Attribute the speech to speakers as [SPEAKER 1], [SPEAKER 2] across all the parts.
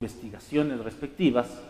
[SPEAKER 1] investigaciones respectivas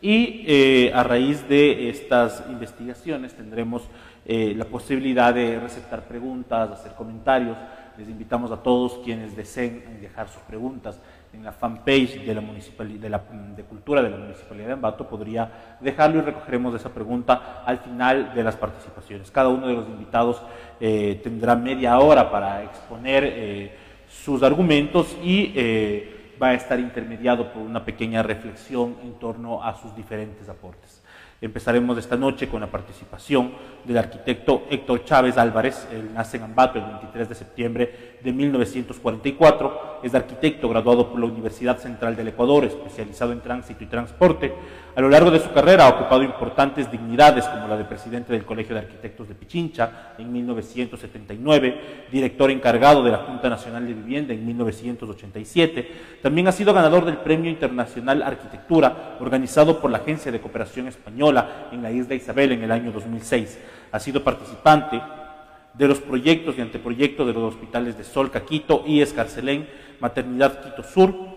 [SPEAKER 1] y eh, a raíz de estas investigaciones tendremos eh, la posibilidad de receptar preguntas, hacer comentarios. Les invitamos a todos quienes deseen dejar sus preguntas en la fanpage de la municipalidad de, cultura de la municipalidad de Ambato podría dejarlo y recogeremos esa pregunta al final de las participaciones. Cada uno de los invitados eh, tendrá media hora para exponer sus argumentos y va a estar intermediado por una pequeña reflexión en torno a sus diferentes aportes. Empezaremos esta noche con la participación del arquitecto Héctor Chávez Álvarez. Él nace en Ambato el 23 de septiembre de 1944. Es arquitecto graduado por la Universidad Central del Ecuador, especializado en tránsito y transporte. A lo largo de su carrera ha ocupado importantes dignidades como la de presidente del Colegio de Arquitectos de Pichincha en 1979, director encargado de la Junta Nacional de Vivienda en 1987. También ha sido ganador del Premio Internacional Arquitectura organizado por la Agencia de Cooperación Española en la isla Isabel en el año 2006. Ha sido participante de los proyectos y anteproyectos de los hospitales de Solca, Quito y Escarcelén, Maternidad Quito Sur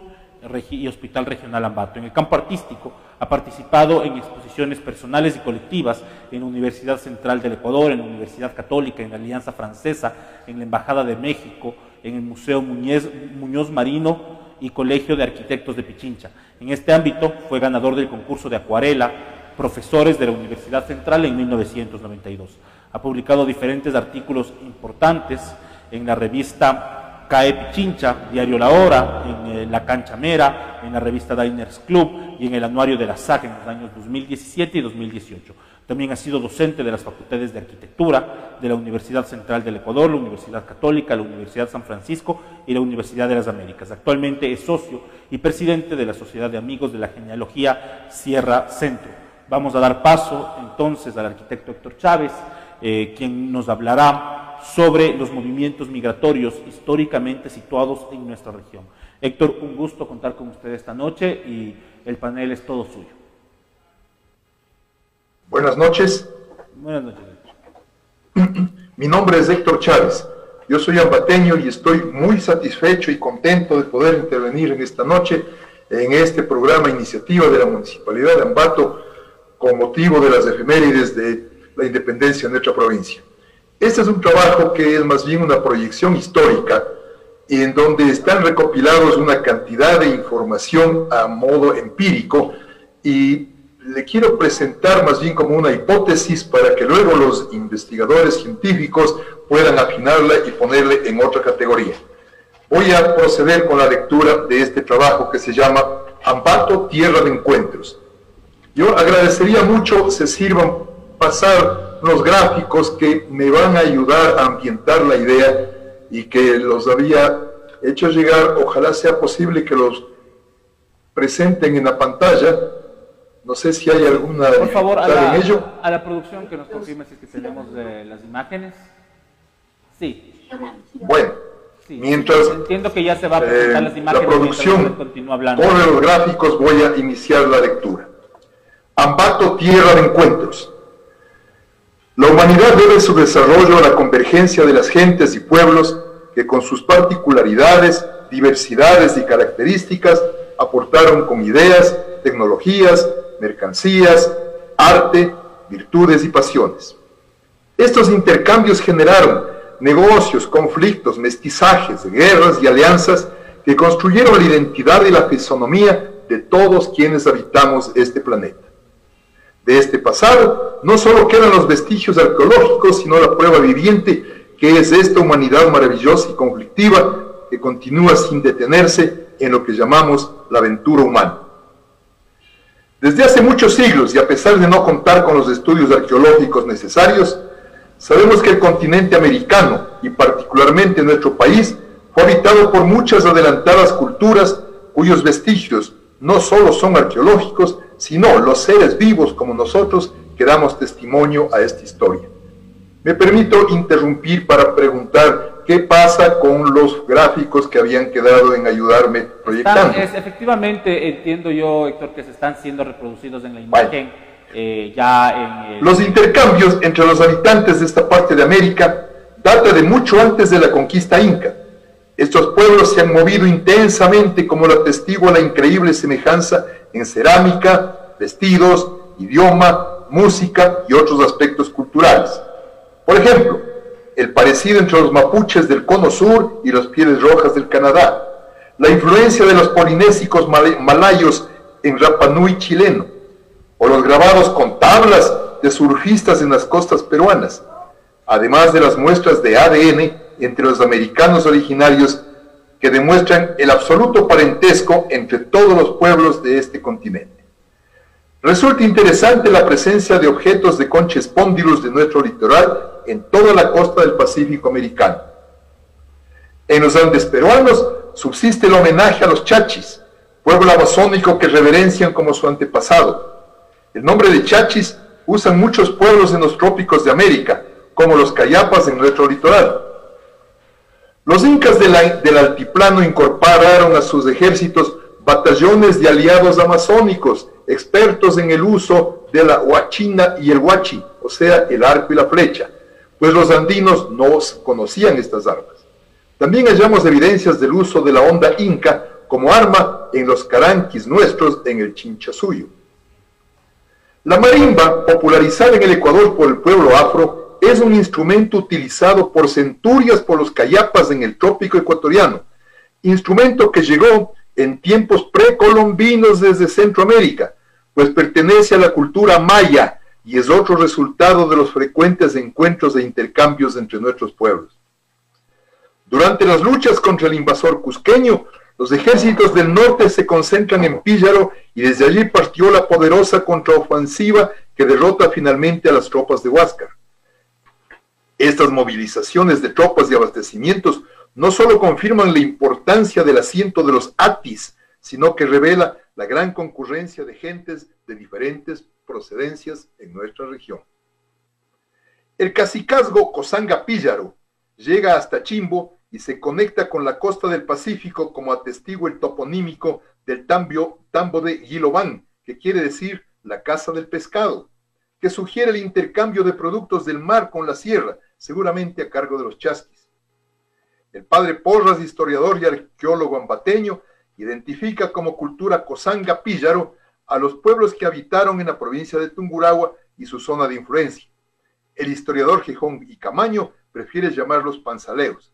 [SPEAKER 1] y Hospital Regional Ambato. En el campo artístico ha participado en exposiciones personales y colectivas en la Universidad Central del Ecuador, en la Universidad Católica, en la Alianza Francesa, en la Embajada de México, en el Museo Muñoz Marino y Colegio de Arquitectos de Pichincha. En este ámbito fue ganador del concurso de acuarela Profesores de la Universidad Central en 1992. Ha publicado diferentes artículos importantes en la revista CAE Pichincha, Diario La Hora, en eh, La Cancha Mera, en la revista Diners Club y en el anuario de la SAC en los años 2017 y 2018. También ha sido docente de las facultades de arquitectura de la Universidad Central del Ecuador, la Universidad Católica, la Universidad San Francisco y la Universidad de las Américas. Actualmente es socio y presidente de la Sociedad de Amigos de la Genealogía Sierra Centro. Vamos a dar paso entonces al arquitecto Héctor Chávez, eh, quien nos hablará sobre los movimientos migratorios históricamente situados en nuestra región. Héctor, un gusto contar con usted esta noche y el panel es todo suyo.
[SPEAKER 2] Buenas noches.
[SPEAKER 1] Buenas noches.
[SPEAKER 2] Mi nombre es Héctor Chávez. Yo soy ambateño y estoy muy satisfecho y contento de poder intervenir en esta noche en este programa iniciativa de la Municipalidad de Ambato con motivo de las efemérides de la independencia de nuestra provincia. Este es un trabajo que es más bien una proyección histórica en donde están recopilados una cantidad de información a modo empírico y le quiero presentar más bien como una hipótesis para que luego los investigadores científicos puedan afinarla y ponerle en otra categoría. Voy a proceder con la lectura de este trabajo que se llama Ambato, Tierra de Encuentros. Yo agradecería mucho se sirvan pasar los gráficos que me van a ayudar a ambientar la idea y que los había hecho llegar, ojalá sea posible que los presenten en la pantalla. No sé si hay alguna
[SPEAKER 1] Por favor, a la, en ello. a la producción que nos confirme si es que tenemos eh, las imágenes. Sí.
[SPEAKER 2] Bueno, mientras
[SPEAKER 1] entiendo que ya se va a presentar las imágenes.
[SPEAKER 2] La producción
[SPEAKER 1] continúa hablando.
[SPEAKER 2] Con los gráficos voy a iniciar la lectura. Ambato Tierra de Encuentros. La humanidad debe su desarrollo a la convergencia de las gentes y pueblos que con sus particularidades, diversidades y características aportaron con ideas, tecnologías, mercancías, arte, virtudes y pasiones. Estos intercambios generaron negocios, conflictos, mestizajes, guerras y alianzas que construyeron la identidad y la fisonomía de todos quienes habitamos este planeta de este pasado, no solo quedan los vestigios arqueológicos, sino la prueba viviente que es esta humanidad maravillosa y conflictiva que continúa sin detenerse en lo que llamamos la aventura humana. Desde hace muchos siglos, y a pesar de no contar con los estudios arqueológicos necesarios, sabemos que el continente americano, y particularmente nuestro país, fue habitado por muchas adelantadas culturas cuyos vestigios no solo son arqueológicos, sino los seres vivos como nosotros que damos testimonio a esta historia. Me permito interrumpir para preguntar qué pasa con los gráficos que habían quedado en ayudarme proyectando.
[SPEAKER 1] efectivamente, entiendo yo, Héctor, que se están siendo reproducidos en la imagen. Eh, ya
[SPEAKER 2] en Los intercambios entre los habitantes de esta parte de América data de mucho antes de la conquista inca Estos pueblos se han movido intensamente como lo atestigua la increíble semejanza en cerámica, vestidos, idioma, música y otros aspectos culturales. Por ejemplo, el parecido entre los mapuches del cono sur y los pieles rojas del Canadá, la influencia de los polinésicos malayos en Rapa Nui chileno, o los grabados con tablas de surfistas en las costas peruanas, además de las muestras de ADN entre los americanos originarios que demuestran el absoluto parentesco entre todos los pueblos de este continente. Resulta interesante la presencia de objetos de concha espondilus de nuestro litoral en toda la costa del Pacífico americano. En los Andes peruanos subsiste el homenaje a los chachis, pueblo amazónico que reverencian como su antepasado. El nombre de chachis usan muchos pueblos en los trópicos de América, como los cayapas en nuestro litoral. Los incas del altiplano incorporaron a sus ejércitos batallones de aliados amazónicos, expertos en el uso de la huachina y el huachi, o sea, el arco y la flecha, pues los andinos no conocían estas armas. También hallamos evidencias del uso de la onda inca como arma en los caranquis nuestros en el Chinchasuyo. La marimba, popularizada en el Ecuador por el pueblo afro, es un instrumento utilizado por centurias por los cayapas en el trópico ecuatoriano, instrumento que llegó en tiempos precolombinos desde Centroamérica, pues pertenece a la cultura maya y es otro resultado de los frecuentes encuentros e intercambios entre nuestros pueblos. Durante las luchas contra el invasor cusqueño, los ejércitos del norte se concentran en Píllaro y desde allí partió la poderosa contraofensiva que derrota finalmente a las tropas de Huáscar. Estas movilizaciones de tropas y abastecimientos no solo confirman la importancia del asiento de los ATIS, sino que revela la gran concurrencia de gentes de diferentes procedencias en nuestra región. El cacicazgo Cosanga Píllaro llega hasta Chimbo y se conecta con la costa del Pacífico como atestigo el toponímico del tambo de Gilobán, que quiere decir la casa del pescado, que sugiere el intercambio de productos del mar con la sierra, seguramente a cargo de los chasquis. El padre Porras, historiador y arqueólogo ambateño, identifica como cultura cosanga píllaro a los pueblos que habitaron en la provincia de Tunguragua y su zona de influencia. El historiador Gijón y Camaño prefiere llamarlos panzaleos.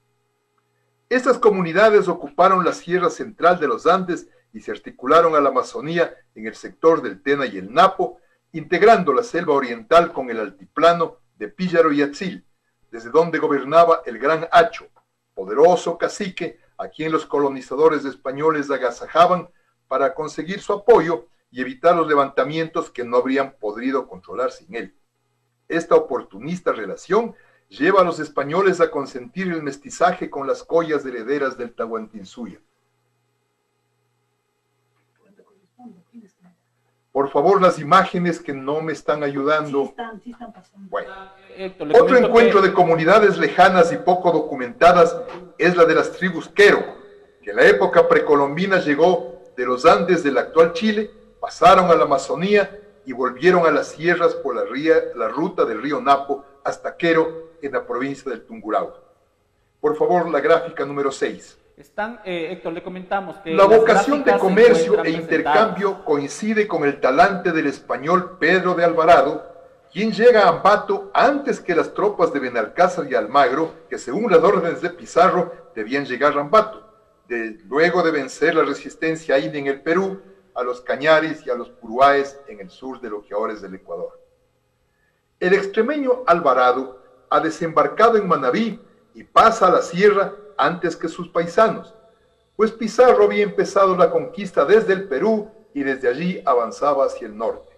[SPEAKER 2] Estas comunidades ocuparon la sierra central de los Andes y se articularon a la Amazonía en el sector del Tena y el Napo, integrando la selva oriental con el altiplano de Píllaro y Atzil, desde donde gobernaba el gran Hacho, poderoso cacique a quien los colonizadores españoles agasajaban para conseguir su apoyo y evitar los levantamientos que no habrían podido controlar sin él. Esta oportunista relación lleva a los españoles a consentir el mestizaje con las collas herederas del Tahuantinsuya. Por favor, las imágenes que no me están ayudando. otro encuentro de comunidades lejanas y poco documentadas es la de las tribus Quero, que en la época precolombina llegó de los Andes del actual Chile, pasaron a la Amazonía y volvieron a las sierras por la, la ruta del río Napo hasta Quero, en la provincia del Tungurahua. Por favor, la gráfica número 6.
[SPEAKER 1] Están, eh, Héctor, le comentamos que...
[SPEAKER 2] La vocación de comercio e intercambio coincide con el talante del español Pedro de Alvarado, quien llega a Ambato antes que las tropas de Benalcázar y Almagro, que según las órdenes de Pizarro debían llegar a Ambato, luego de vencer la resistencia ahí en el Perú, a los Cañares y a los Puruáes en el sur de los que ahora es del Ecuador. El extremeño Alvarado ha desembarcado en Manabí y pasa a la sierra antes que sus paisanos, pues Pizarro había empezado la conquista desde el Perú y desde allí avanzaba hacia el norte.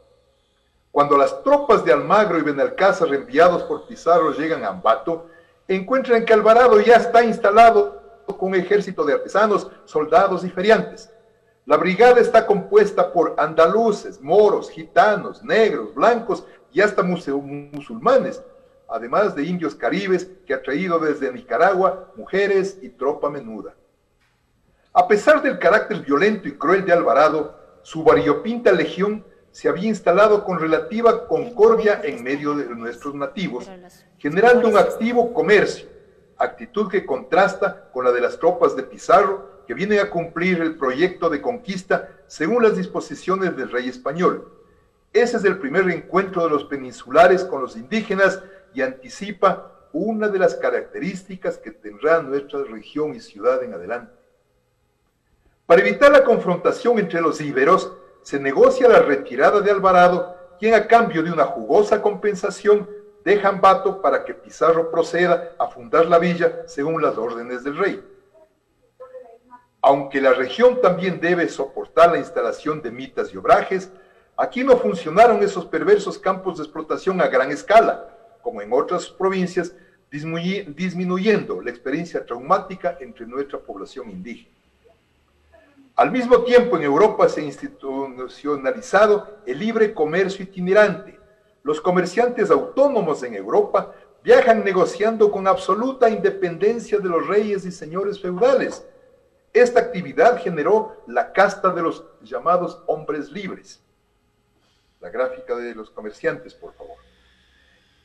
[SPEAKER 2] Cuando las tropas de Almagro y Benalcázar enviados por Pizarro llegan a Ambato, encuentran que Alvarado ya está instalado con un ejército de artesanos, soldados y feriantes. La brigada está compuesta por andaluces, moros, gitanos, negros, blancos y hasta musulmanes, además de indios caribes que ha traído desde Nicaragua mujeres y tropa menuda. A pesar del carácter violento y cruel de Alvarado, su variopinta legión se había instalado con relativa concordia en medio de nuestros nativos, generando un activo comercio, actitud que contrasta con la de las tropas de Pizarro, que vienen a cumplir el proyecto de conquista según las disposiciones del rey español. Ese es el primer encuentro de los peninsulares con los indígenas y anticipa una de las características que tendrá nuestra región y ciudad en adelante. Para evitar la confrontación entre los íberos, se negocia la retirada de Alvarado, quien a cambio de una jugosa compensación deja Ambato para que Pizarro proceda a fundar la villa según las órdenes del rey. Aunque la región también debe soportar la instalación de mitas y obrajes, aquí no funcionaron esos perversos campos de explotación a gran escala, como en otras provincias, disminuyendo la experiencia traumática entre nuestra población indígena. Al mismo tiempo, en Europa se ha institucionalizado el libre comercio itinerante. Los comerciantes autónomos en Europa viajan negociando con absoluta independencia de los reyes y señores feudales. Esta actividad generó la casta de los llamados hombres libres. La gráfica de los comerciantes, por favor.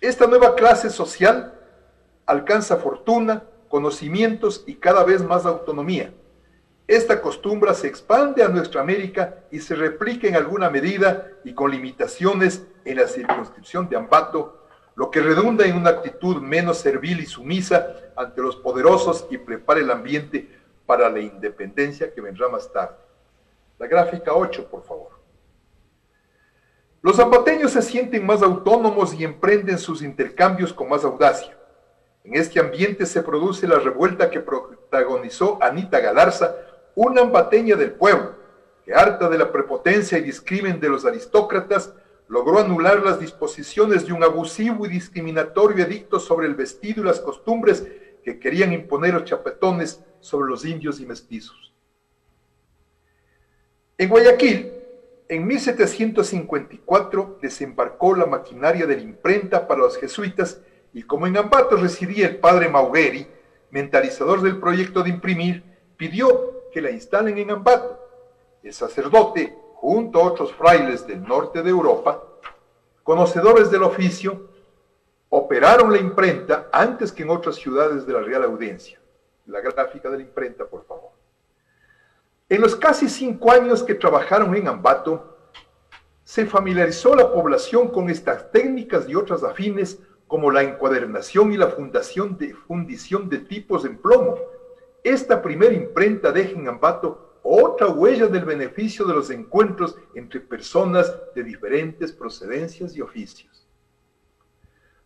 [SPEAKER 2] Esta nueva clase social alcanza fortuna, conocimientos y cada vez más autonomía. Esta costumbre se expande a nuestra América y se replica en alguna medida y con limitaciones en la circunscripción de Ambato, lo que redunda en una actitud menos servil y sumisa ante los poderosos y prepara el ambiente para la independencia que vendrá más tarde. La gráfica 8, por favor. Los zapateños se sienten más autónomos y emprenden sus intercambios con más audacia. En este ambiente se produce la revuelta que protagonizó Anita Galarza, una ambateña del pueblo, que harta de la prepotencia y discrimen de los aristócratas, logró anular las disposiciones de un abusivo y discriminatorio edicto sobre el vestido y las costumbres que querían imponer los chapetones sobre los indios y mestizos. En Guayaquil, en 1754 desembarcó la maquinaria de la imprenta para los jesuitas y como en Ambato residía el padre Maugueri, mentalizador del proyecto de imprimir, pidió que la instalen en Ambato. El sacerdote, junto a otros frailes del norte de Europa, conocedores del oficio, operaron la imprenta antes que en otras ciudades de la Real Audiencia. La gráfica de la imprenta, por favor. En los casi cinco años que trabajaron en Ambato, se familiarizó la población con estas técnicas y otras afines como la encuadernación y la fundición de tipos en plomo. Esta primera imprenta deja en Ambato otra huella del beneficio de los encuentros entre personas de diferentes procedencias y oficios.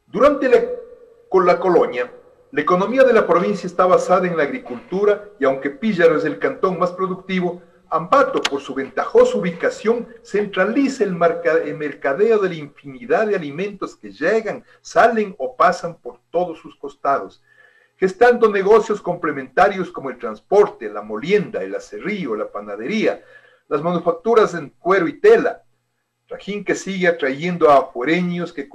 [SPEAKER 2] Durante la colonia, la economía de la provincia está basada en la agricultura y aunque Píllaro es el cantón más productivo, Ambato, por su ventajosa ubicación, centraliza el, mercadeo de la infinidad de alimentos que llegan, salen o pasan por todos sus costados, gestando negocios complementarios como el transporte, la molienda, el acerrío, la panadería, las manufacturas en cuero y tela, trajín que sigue atrayendo a afuereños que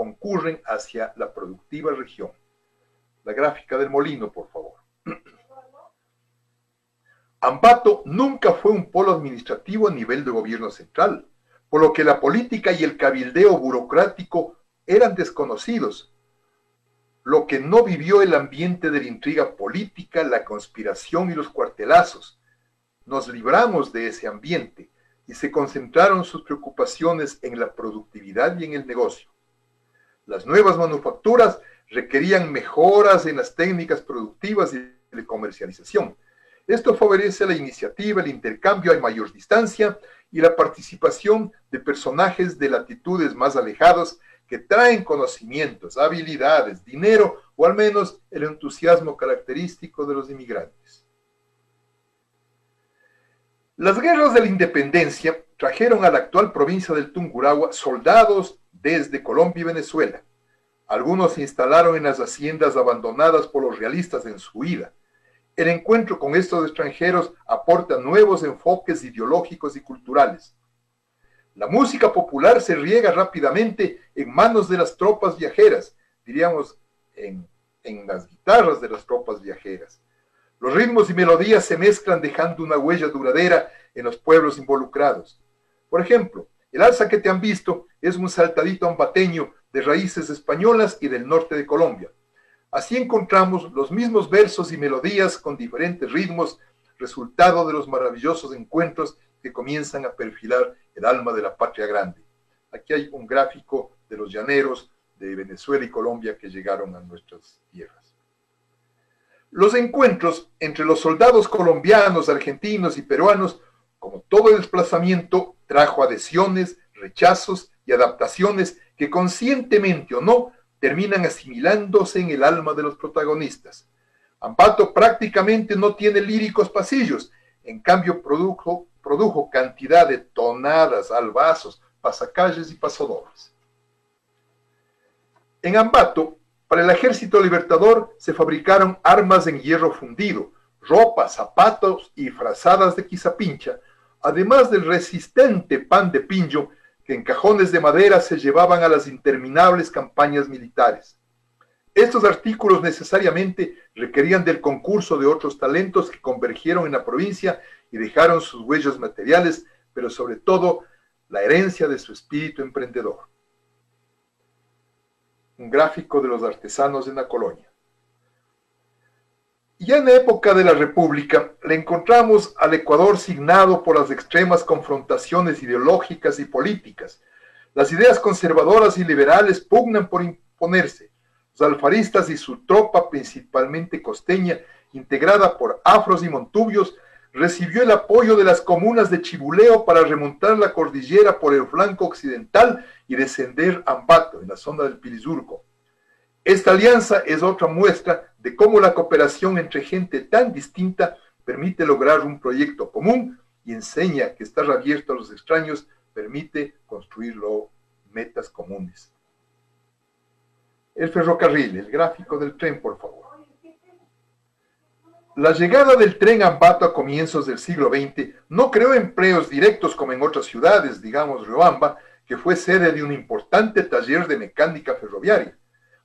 [SPEAKER 2] concurren hacia la productiva región. La gráfica del molino, por favor. Ambato nunca fue un polo administrativo a nivel de gobierno central, por lo que la política y el cabildeo burocrático eran desconocidos, lo que no vivió el ambiente de la intriga política, la conspiración y los cuartelazos. Nos libramos de ese ambiente y se concentraron sus preocupaciones en la productividad y en el negocio. Las nuevas manufacturas requerían mejoras en las técnicas productivas y de comercialización, esto favorece la iniciativa, el intercambio a mayor distancia y la participación de personajes de latitudes más alejados que traen conocimientos, habilidades, dinero o al menos el entusiasmo característico de los inmigrantes. Las guerras de la independencia trajeron a la actual provincia del Tungurahua soldados desde Colombia y Venezuela. Algunos se instalaron en las haciendas abandonadas por los realistas en su huida. El encuentro con estos extranjeros aporta nuevos enfoques ideológicos y culturales. La música popular se riega rápidamente en manos de las tropas viajeras, diríamos en, en las guitarras de las tropas viajeras. Los ritmos y melodías se mezclan dejando una huella duradera en los pueblos involucrados. Por ejemplo, el alza que te han visto es un saltadito ambateño de raíces españolas y del norte de Colombia. Así encontramos los mismos versos y melodías con diferentes ritmos, resultado de los maravillosos encuentros que comienzan a perfilar el alma de la patria grande. Aquí hay un gráfico de los llaneros de Venezuela y Colombia que llegaron a nuestras tierras. Los encuentros entre los soldados colombianos, argentinos y peruanos, como todo desplazamiento, trajo adhesiones, rechazos y adaptaciones que conscientemente o no terminan asimilándose en el alma de los protagonistas. Ambato prácticamente no tiene líricos pasillos, en cambio produjo, produjo cantidad de tonadas, albazos, pasacalles y pasodobles. En Ambato, para el ejército libertador se fabricaron armas en hierro fundido, ropa, zapatos y frazadas de quizapincha, además del resistente pan de pinjo que en cajones de madera se llevaban a las interminables campañas militares. Estos artículos necesariamente requerían del concurso de otros talentos que convergieron en la provincia y dejaron sus huellas materiales, pero sobre todo la herencia de su espíritu emprendedor. Un gráfico de los artesanos en la colonia. Ya en época de la República le encontramos al Ecuador signado por las extremas confrontaciones ideológicas y políticas. Las ideas conservadoras y liberales pugnan por imponerse. Los alfaristas y su tropa, principalmente costeña, integrada por afros y montubios, recibió el apoyo de las comunas de Chibuleo para remontar la cordillera por el flanco occidental y descender a Ambato, en la zona del Pilizurco. Esta alianza es otra muestra de cómo la cooperación entre gente tan distinta permite lograr un proyecto común y enseña que estar abierto a los extraños permite construirlo metas comunes. El ferrocarril, el gráfico del tren, por favor. La llegada del tren a Ambato a comienzos del siglo XX no creó empleos directos como en otras ciudades, digamos Riobamba, que fue sede de un importante taller de mecánica ferroviaria.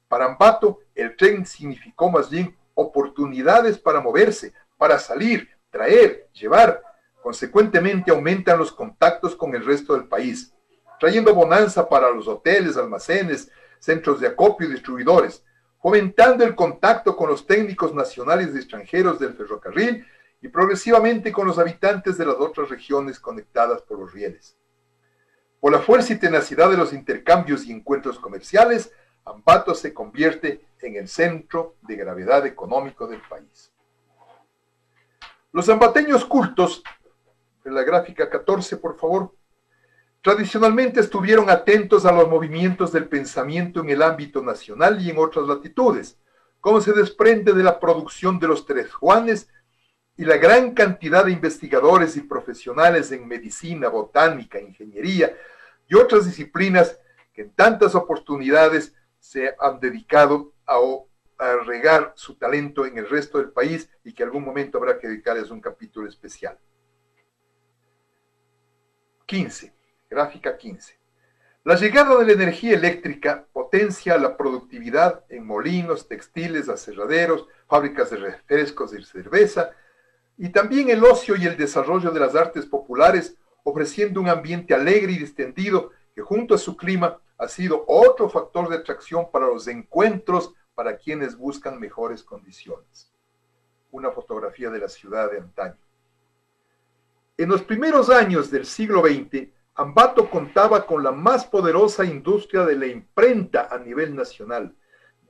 [SPEAKER 2] Para Ambato, el tren significó más bien oportunidades para moverse, para salir, traer, llevar. Consecuentemente aumentan los contactos con el resto del país, trayendo bonanza para los hoteles, almacenes, centros de acopio y distribuidores fomentando el contacto con los técnicos nacionales y extranjeros del ferrocarril y progresivamente con los habitantes de las otras regiones conectadas por los rieles. Por la fuerza y tenacidad de los intercambios y encuentros comerciales, Ambato se convierte en el centro de gravedad económico del país. Los ambateños cultos, en la gráfica 14, por favor, Tradicionalmente estuvieron atentos a los movimientos del pensamiento en el ámbito nacional y en otras latitudes, como se desprende de la producción de los Tres Juanes y la gran cantidad de investigadores y profesionales en medicina, botánica, ingeniería y otras disciplinas que en tantas oportunidades se han dedicado a, regar su talento en el resto del país y que algún momento habrá que dedicarles un capítulo especial. 15. Gráfica 15. La llegada de la energía eléctrica potencia la productividad en molinos, textiles, aserraderos, fábricas de refrescos y cerveza, y también el ocio y el desarrollo de las artes populares, ofreciendo un ambiente alegre y distendido que junto a su clima ha sido otro factor de atracción para los encuentros para quienes buscan mejores condiciones. Una fotografía de la ciudad de antaño. En los primeros años del siglo XX, Ambato contaba con la más poderosa industria de la imprenta a nivel nacional.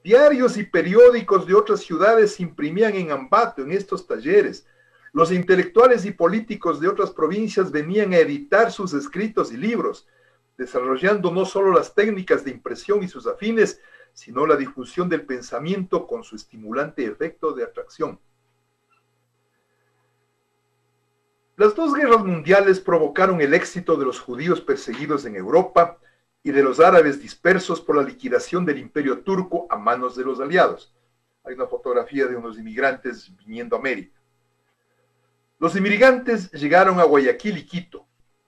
[SPEAKER 2] Diarios y periódicos de otras ciudades se imprimían en Ambato, en estos talleres. Los intelectuales y políticos de otras provincias venían a editar sus escritos y libros, desarrollando no solo las técnicas de impresión y sus afines, sino la difusión del pensamiento con su estimulante efecto de atracción. Las dos guerras mundiales provocaron el éxito de los judíos perseguidos en Europa y de los árabes dispersos por la liquidación del imperio turco a manos de los aliados. Hay una fotografía de unos inmigrantes viniendo a América. Los inmigrantes llegaron a Guayaquil y Quito.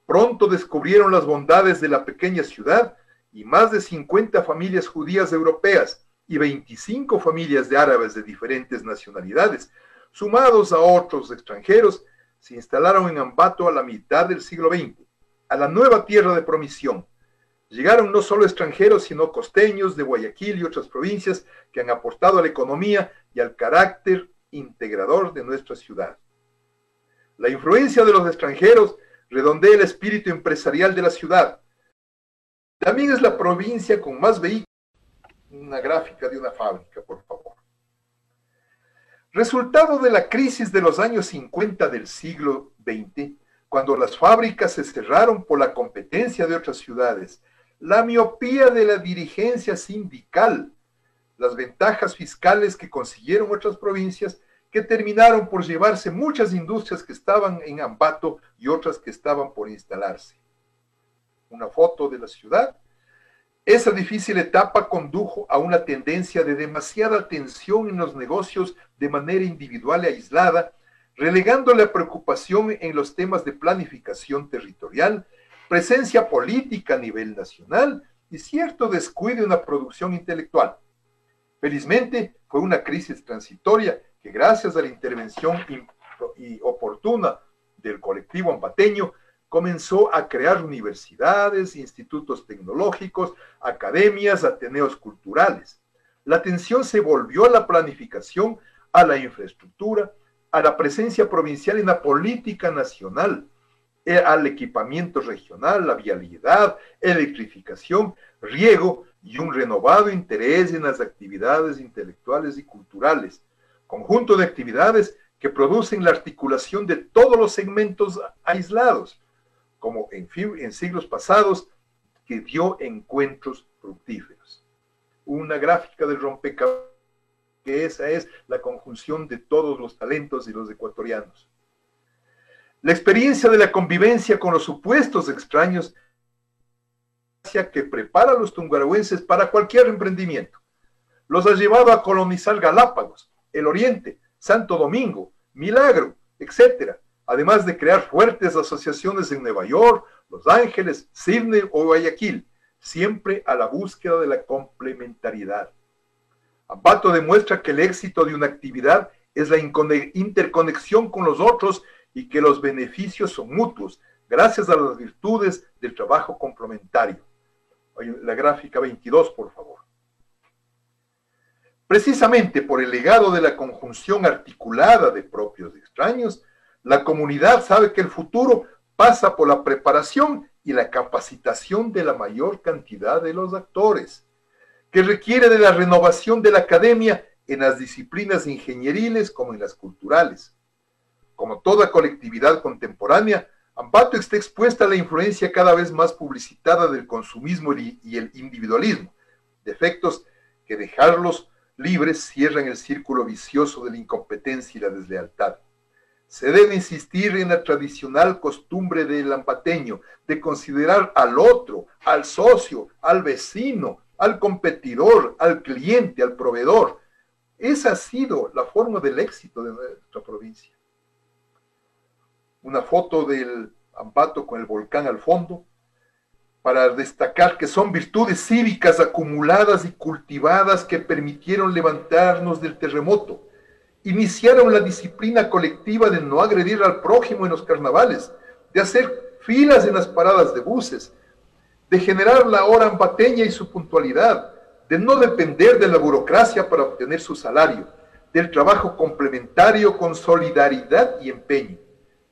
[SPEAKER 2] Pronto descubrieron las bondades de la pequeña ciudad y más de 50 familias judías europeas y 25 familias de árabes de diferentes nacionalidades, sumados a otros extranjeros, se instalaron en Ambato a la mitad del siglo XX, a la nueva tierra de promisión. Llegaron no solo extranjeros, sino costeños de Guayaquil y otras provincias que han aportado a la economía y al carácter integrador de nuestra ciudad. La influencia de los extranjeros redondea el espíritu empresarial de la ciudad. También es la provincia con más vehículos. Una gráfica de una fábrica, por favor. Resultado de la crisis de los años 50 del siglo XX, cuando las fábricas se cerraron por la competencia de otras ciudades, la miopía de la dirigencia sindical, las ventajas fiscales que consiguieron otras provincias que terminaron por llevarse muchas industrias que estaban en Ambato y otras que estaban por instalarse. Una foto de la ciudad. Esa difícil etapa condujo a una tendencia de demasiada tensión en los negocios de manera individual y aislada, relegando la preocupación en los temas de planificación territorial, presencia política a nivel nacional y cierto descuido en la producción intelectual. Felizmente fue una crisis transitoria que gracias a la intervención y oportuna del colectivo ambateño comenzó a crear universidades, institutos tecnológicos, academias, ateneos culturales. La atención se volvió a la planificación, a la infraestructura, a la presencia provincial en la política nacional, eh, al equipamiento regional, la vialidad, electrificación, riego y un renovado interés en las actividades intelectuales y culturales, conjunto de actividades que producen la articulación de todos los segmentos aislados, como en, siglos pasados, que dio encuentros fructíferos. Una gráfica del rompecabezas, que esa es la conjunción de todos los talentos y los ecuatorianos. La experiencia de la convivencia con los supuestos extraños que prepara a los tungarahuenses para cualquier emprendimiento. Los ha llevado a colonizar Galápagos, el Oriente, Santo Domingo, Milagro, etc., además de crear fuertes asociaciones en Nueva York, Los Ángeles, Sydney o Guayaquil, siempre a la búsqueda de la complementariedad. Ambato demuestra que el éxito de una actividad es la interconexión con los otros y que los beneficios son mutuos, gracias a las virtudes del trabajo complementario. La gráfica 22, por favor. Precisamente por el legado de la conjunción articulada de propios y extraños, la comunidad sabe que el futuro pasa por la preparación y la capacitación de la mayor cantidad de los actores, que requiere de la renovación de la academia en las disciplinas ingenieriles como en las culturales. Como toda colectividad contemporánea, Ambato está expuesta a la influencia cada vez más publicitada del consumismo y el individualismo, defectos que dejarlos libres cierran el círculo vicioso de la incompetencia y la deslealtad. Se debe insistir en la tradicional costumbre del ampateño de considerar al otro, al socio, al vecino, al competidor, al cliente, al proveedor. Esa ha sido la forma del éxito de nuestra provincia. Una foto del Ampato con el volcán al fondo, para destacar que son virtudes cívicas acumuladas y cultivadas que permitieron levantarnos del terremoto. Iniciaron la disciplina colectiva de no agredir al prójimo en los carnavales, de hacer filas en las paradas de buses, de generar la hora ambateña y su puntualidad, de no depender de la burocracia para obtener su salario, del trabajo complementario con solidaridad y empeño.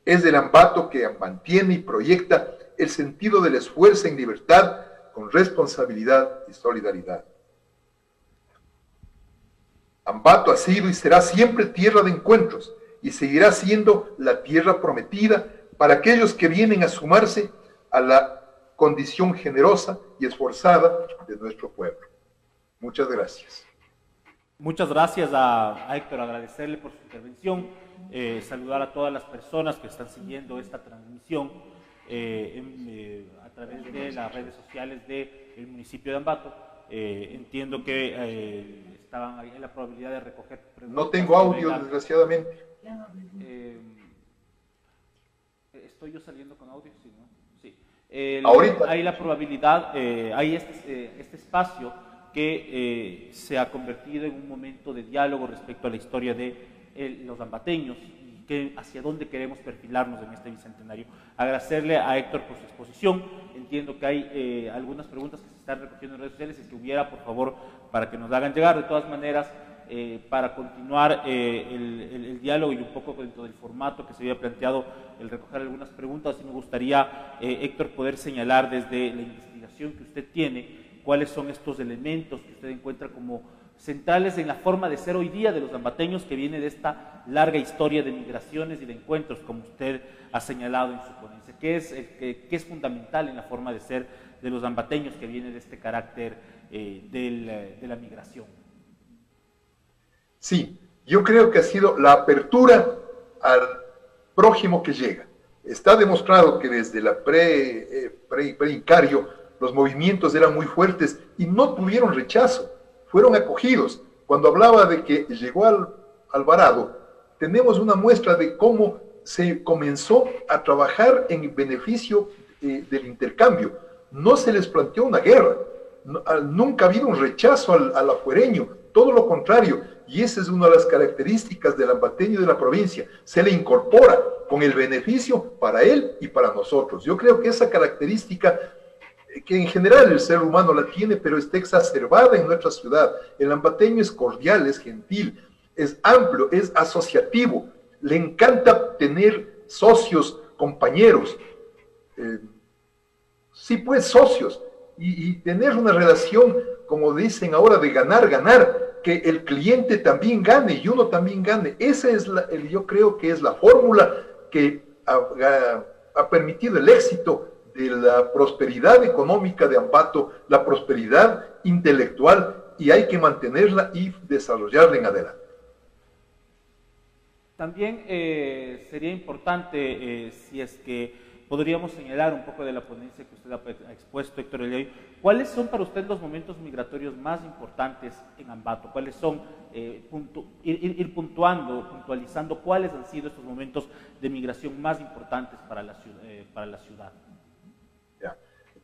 [SPEAKER 2] Es el ambato que mantiene y proyecta el sentido del esfuerzo en libertad con responsabilidad y solidaridad. Ambato ha sido y será siempre tierra de encuentros y seguirá siendo la tierra prometida para aquellos que vienen a sumarse a la condición generosa y esforzada de nuestro pueblo. Muchas gracias.
[SPEAKER 1] Muchas gracias a, Héctor, agradecerle por su intervención, eh, saludar a todas las personas que están siguiendo esta transmisión. Eh, eh, a través de las redes sociales del municipio de Ambato. Eh, entiendo que estaban ahí en la probabilidad de recoger
[SPEAKER 2] No tengo audio, desgraciadamente.
[SPEAKER 1] ¿Estoy yo saliendo con audio? Sí, ¿no? Sí. Ahorita. Hay la probabilidad, hay este, este, espacio que se ha convertido en un momento de diálogo respecto a la historia de los ambateños hacia dónde queremos perfilarnos en este bicentenario. Agradecerle a Héctor por su exposición. entiendo que hay eh, algunas preguntas que se están recogiendo en redes sociales, si que hubiera, por favor, para que nos hagan llegar. De todas maneras, eh, para continuar eh, el, diálogo y un poco dentro del formato que se había planteado el recoger algunas preguntas, y me gustaría, Héctor, poder señalar desde la investigación que usted tiene cuáles son estos elementos que usted encuentra como centrales en la forma de ser hoy día de los ambateños que viene de esta larga historia de migraciones y de encuentros, como usted ha señalado en su ponencia. ¿Qué es, es fundamental en la forma de ser de los ambateños que viene de este carácter eh, eh, de la migración?
[SPEAKER 2] Sí, yo creo que ha sido la apertura al prójimo que llega. Está demostrado que desde la pre, eh, pre, pre-incario los movimientos eran muy fuertes y no tuvieron rechazo fueron acogidos. Cuando hablaba de que llegó al Alvarado, tenemos una muestra de cómo se comenzó a trabajar en beneficio eh, del intercambio. No se les planteó una guerra, nunca ha habido un rechazo al, al, afuereño, todo lo contrario. Y esa es una de las características del ambateño de la provincia. Se le incorpora con el beneficio para él y para nosotros. Yo creo que esa característica que en general el ser humano la tiene, pero está exacerbada en nuestra ciudad. El ambateño es cordial, es gentil, es amplio, es asociativo, le encanta tener socios, compañeros, eh, sí pues socios, y, tener una relación, como dicen ahora, de ganar, ganar, que el cliente también gane y uno también gane. Esa es la, yo creo que es la fórmula que ha permitido el éxito de la prosperidad económica de Ambato, la prosperidad intelectual, y hay que mantenerla y desarrollarla en adelante.
[SPEAKER 1] También eh, sería importante, eh, si es que podríamos señalar un poco de la ponencia que usted ha expuesto, Héctor Eliay, ¿cuáles son para usted los momentos migratorios más importantes en Ambato? ¿Cuáles son, eh, ir, puntuando, puntualizando cuáles han sido estos momentos de migración más importantes para la, para la ciudad?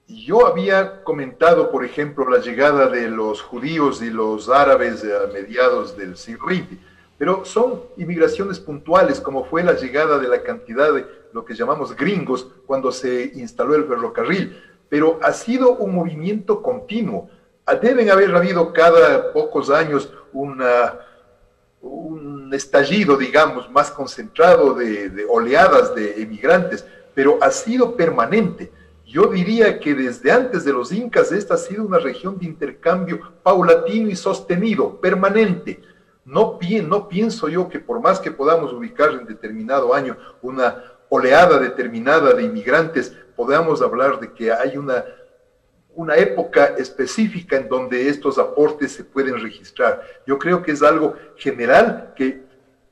[SPEAKER 2] Yo había comentado, por ejemplo, la llegada de los judíos y los árabes a mediados del siglo XX, pero son inmigraciones puntuales, como fue la llegada de la cantidad de lo que llamamos gringos cuando se instaló el ferrocarril, pero ha sido un movimiento continuo. Deben haber habido cada pocos años un estallido, digamos, más concentrado de, de oleadas de emigrantes, pero ha sido permanente yo diría que desde antes de los incas esta ha sido una región de intercambio paulatino y sostenido, permanente. No, no pienso yo que por más que podamos ubicar en determinado año una oleada determinada de inmigrantes, podamos hablar de que hay una, una época específica en donde estos aportes se pueden registrar. Yo creo que es algo general que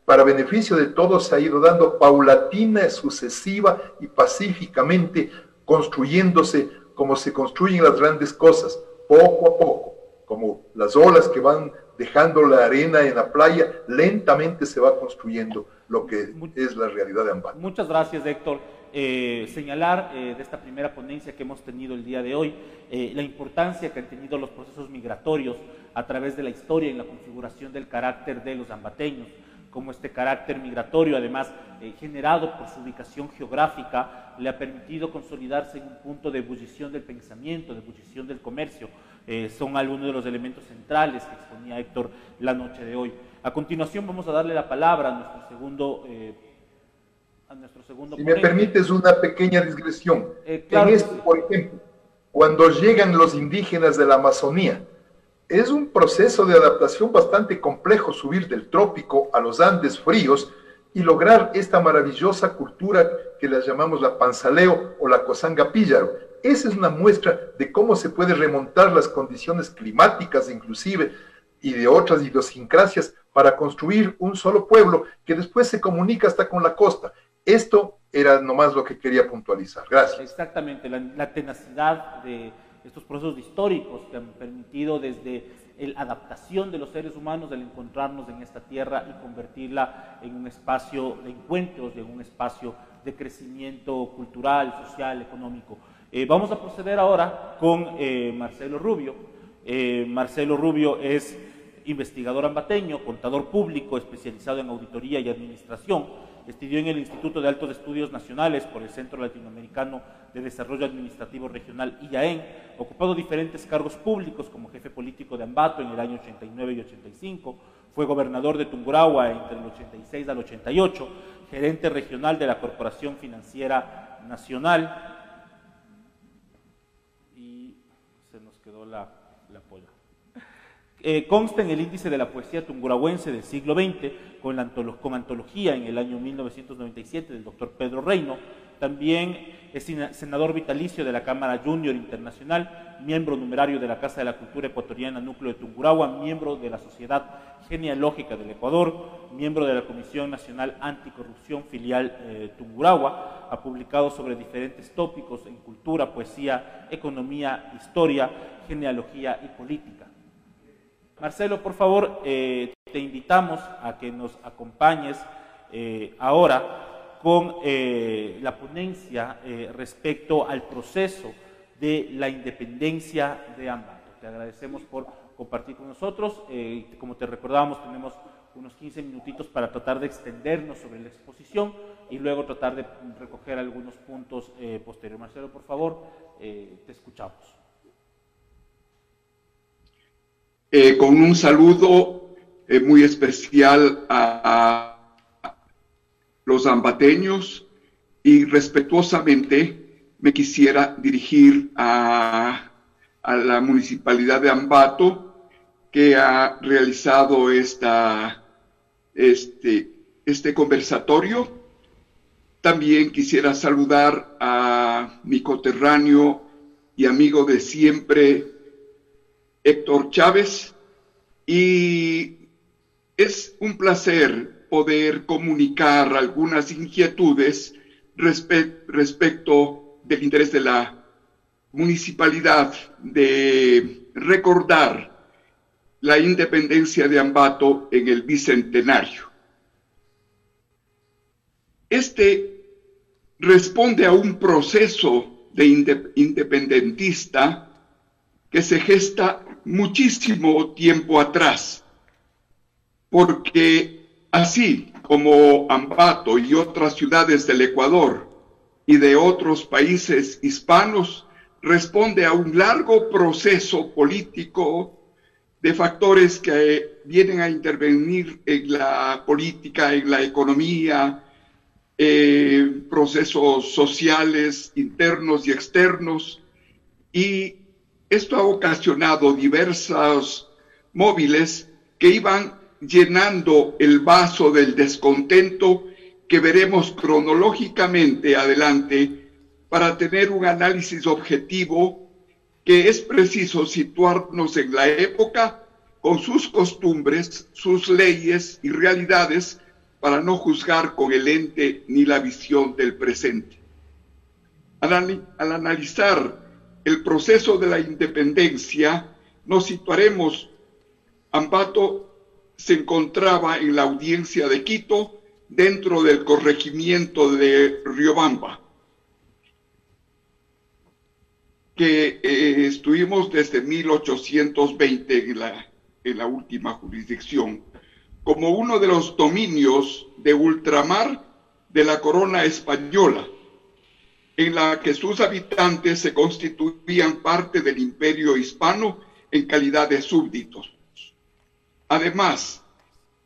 [SPEAKER 2] para beneficio de todos se ha ido dando paulatina, sucesiva y pacíficamente construyéndose como se construyen las grandes cosas, poco a poco, como las olas que van dejando la arena en la playa, lentamente se va construyendo lo que es la realidad de Ambato.
[SPEAKER 1] Muchas gracias, Héctor. Eh, señalar eh, de esta primera ponencia que hemos tenido el día de hoy eh, la importancia que han tenido los procesos migratorios a través de la historia y la configuración del carácter de los ambateños como este carácter migratorio, además generado por su ubicación geográfica, le ha permitido consolidarse en un punto de ebullición del pensamiento, de ebullición del comercio. Eh, son algunos de los elementos centrales que exponía Héctor la noche de hoy. A continuación vamos a darle la palabra a nuestro segundo... Eh,
[SPEAKER 2] a nuestro segundo si me permites una pequeña digresión. en esto, por ejemplo, cuando llegan los indígenas de la Amazonía, es un proceso de adaptación bastante complejo subir del trópico a los Andes fríos y lograr esta maravillosa cultura que la llamamos la panzaleo o la cosanga píllaro. Esa es una muestra de cómo se puede remontar las condiciones climáticas inclusive y de otras idiosincrasias para construir un solo pueblo que después se comunica hasta con la costa. Esto era nomás lo que quería puntualizar. Gracias.
[SPEAKER 1] Exactamente, la tenacidad de estos procesos históricos que han permitido desde la adaptación de los seres humanos al encontrarnos en esta tierra y convertirla en un espacio de encuentros, en un espacio de crecimiento cultural, social, económico. Eh, vamos a proceder ahora con eh, Marcelo Rubio. Eh, Marcelo Rubio es investigador ambateño, contador público especializado en auditoría y administración estudió en el Instituto de Altos Estudios Nacionales por el Centro Latinoamericano de Desarrollo Administrativo Regional IAEN, ocupado diferentes cargos públicos como jefe político de Ambato en el año 89 y 85, fue gobernador de Tungurahua entre el 86 al 88, gerente regional de la Corporación Financiera Nacional, y se nos quedó la. Eh, consta en el índice de la poesía tungurahuense del siglo XX, con, la antología en el año 1997 del doctor Pedro Reino. También es senador vitalicio de la Cámara Junior Internacional, miembro numerario de la Casa de la Cultura Ecuatoriana Núcleo de Tungurahua, miembro de la Sociedad Genealógica del Ecuador, miembro de la Comisión Nacional Anticorrupción filial eh, Tungurahua. Ha publicado sobre diferentes tópicos en cultura, poesía, economía, historia, genealogía y política. Marcelo, por favor, eh, te invitamos a que nos acompañes eh, ahora con eh, la ponencia respecto al proceso de la independencia de Ambato. Te agradecemos por compartir con nosotros. como te recordábamos, tenemos unos 15 minutitos para tratar de extendernos sobre la exposición y luego tratar de recoger algunos puntos posteriores. Marcelo, por favor, te escuchamos.
[SPEAKER 3] Eh, con un saludo eh, muy especial a, los ambateños y respetuosamente me quisiera dirigir a, la municipalidad de Ambato que ha realizado esta, este, este conversatorio. También quisiera saludar a mi coterráneo y amigo de siempre, Héctor Chávez y es un placer poder comunicar algunas inquietudes respecto del interés de la municipalidad de recordar la independencia de Ambato en el Bicentenario. Este responde a un proceso de independentista que se gesta muchísimo tiempo atrás, porque así como Ambato y otras ciudades del Ecuador y de otros países hispanos, responde a un largo proceso político de factores que vienen a intervenir en la política, en la economía, procesos sociales internos y externos, y esto ha ocasionado diversos móviles que iban llenando el vaso del descontento que veremos cronológicamente adelante para tener un análisis objetivo que es preciso situarnos en la época con sus costumbres, sus leyes y realidades para no juzgar con el ente ni la visión del presente. Al, al analizar el proceso de la independencia, nos situaremos. Ambato se encontraba en la audiencia de Quito dentro del corregimiento de Riobamba, que eh, estuvimos desde 1820 en la, en la última jurisdicción, como uno de los dominios de ultramar de la corona española en la que sus habitantes se constituían parte del imperio hispano en calidad de súbditos. Además,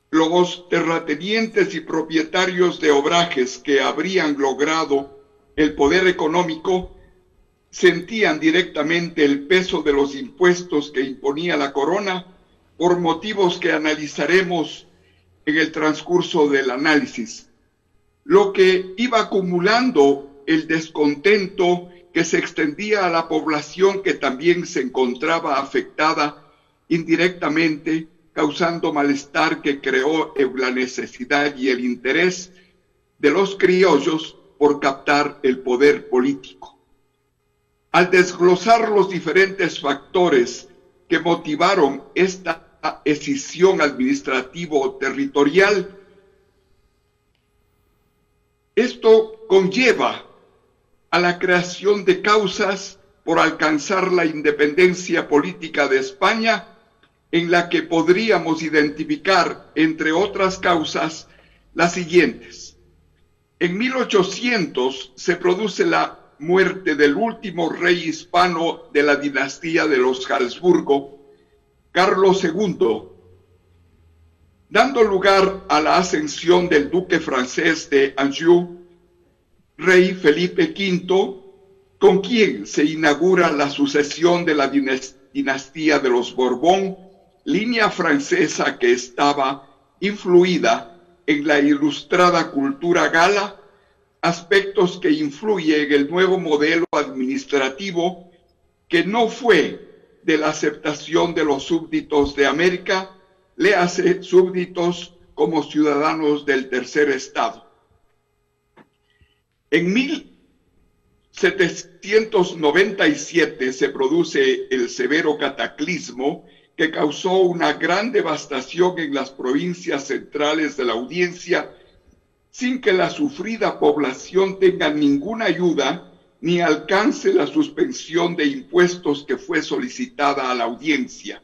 [SPEAKER 3] los terratenientes y propietarios de obrajes que habrían logrado el poder económico sentían directamente el peso de los impuestos que imponía la corona por motivos que analizaremos en el transcurso del análisis, lo que iba acumulando el descontento que se extendía a la población que también se encontraba afectada indirectamente, causando malestar que creó la necesidad y el interés de los criollos por captar el poder político. Al desglosar los diferentes factores que motivaron esta escisión administrativo-territorial, esto conlleva a la creación de causas por alcanzar la independencia política de España, en la que podríamos identificar, entre otras causas, las siguientes. En 1800 se produce la muerte del último rey hispano de la dinastía de los Habsburgo, Carlos II, dando lugar a la ascensión del duque francés de Anjou, rey Felipe V, con quien se inaugura la sucesión de la dinastía de los Borbón, línea francesa que estaba influida en la ilustrada cultura gala, aspectos que influyen en el nuevo modelo administrativo que no fue de la aceptación de los súbditos de América, le hace súbditos como ciudadanos del tercer estado. En 1797 se produce el severo cataclismo que causó una gran devastación en las provincias centrales de la audiencia sin que la sufrida población tenga ninguna ayuda ni alcance la suspensión de impuestos que fue solicitada a la audiencia.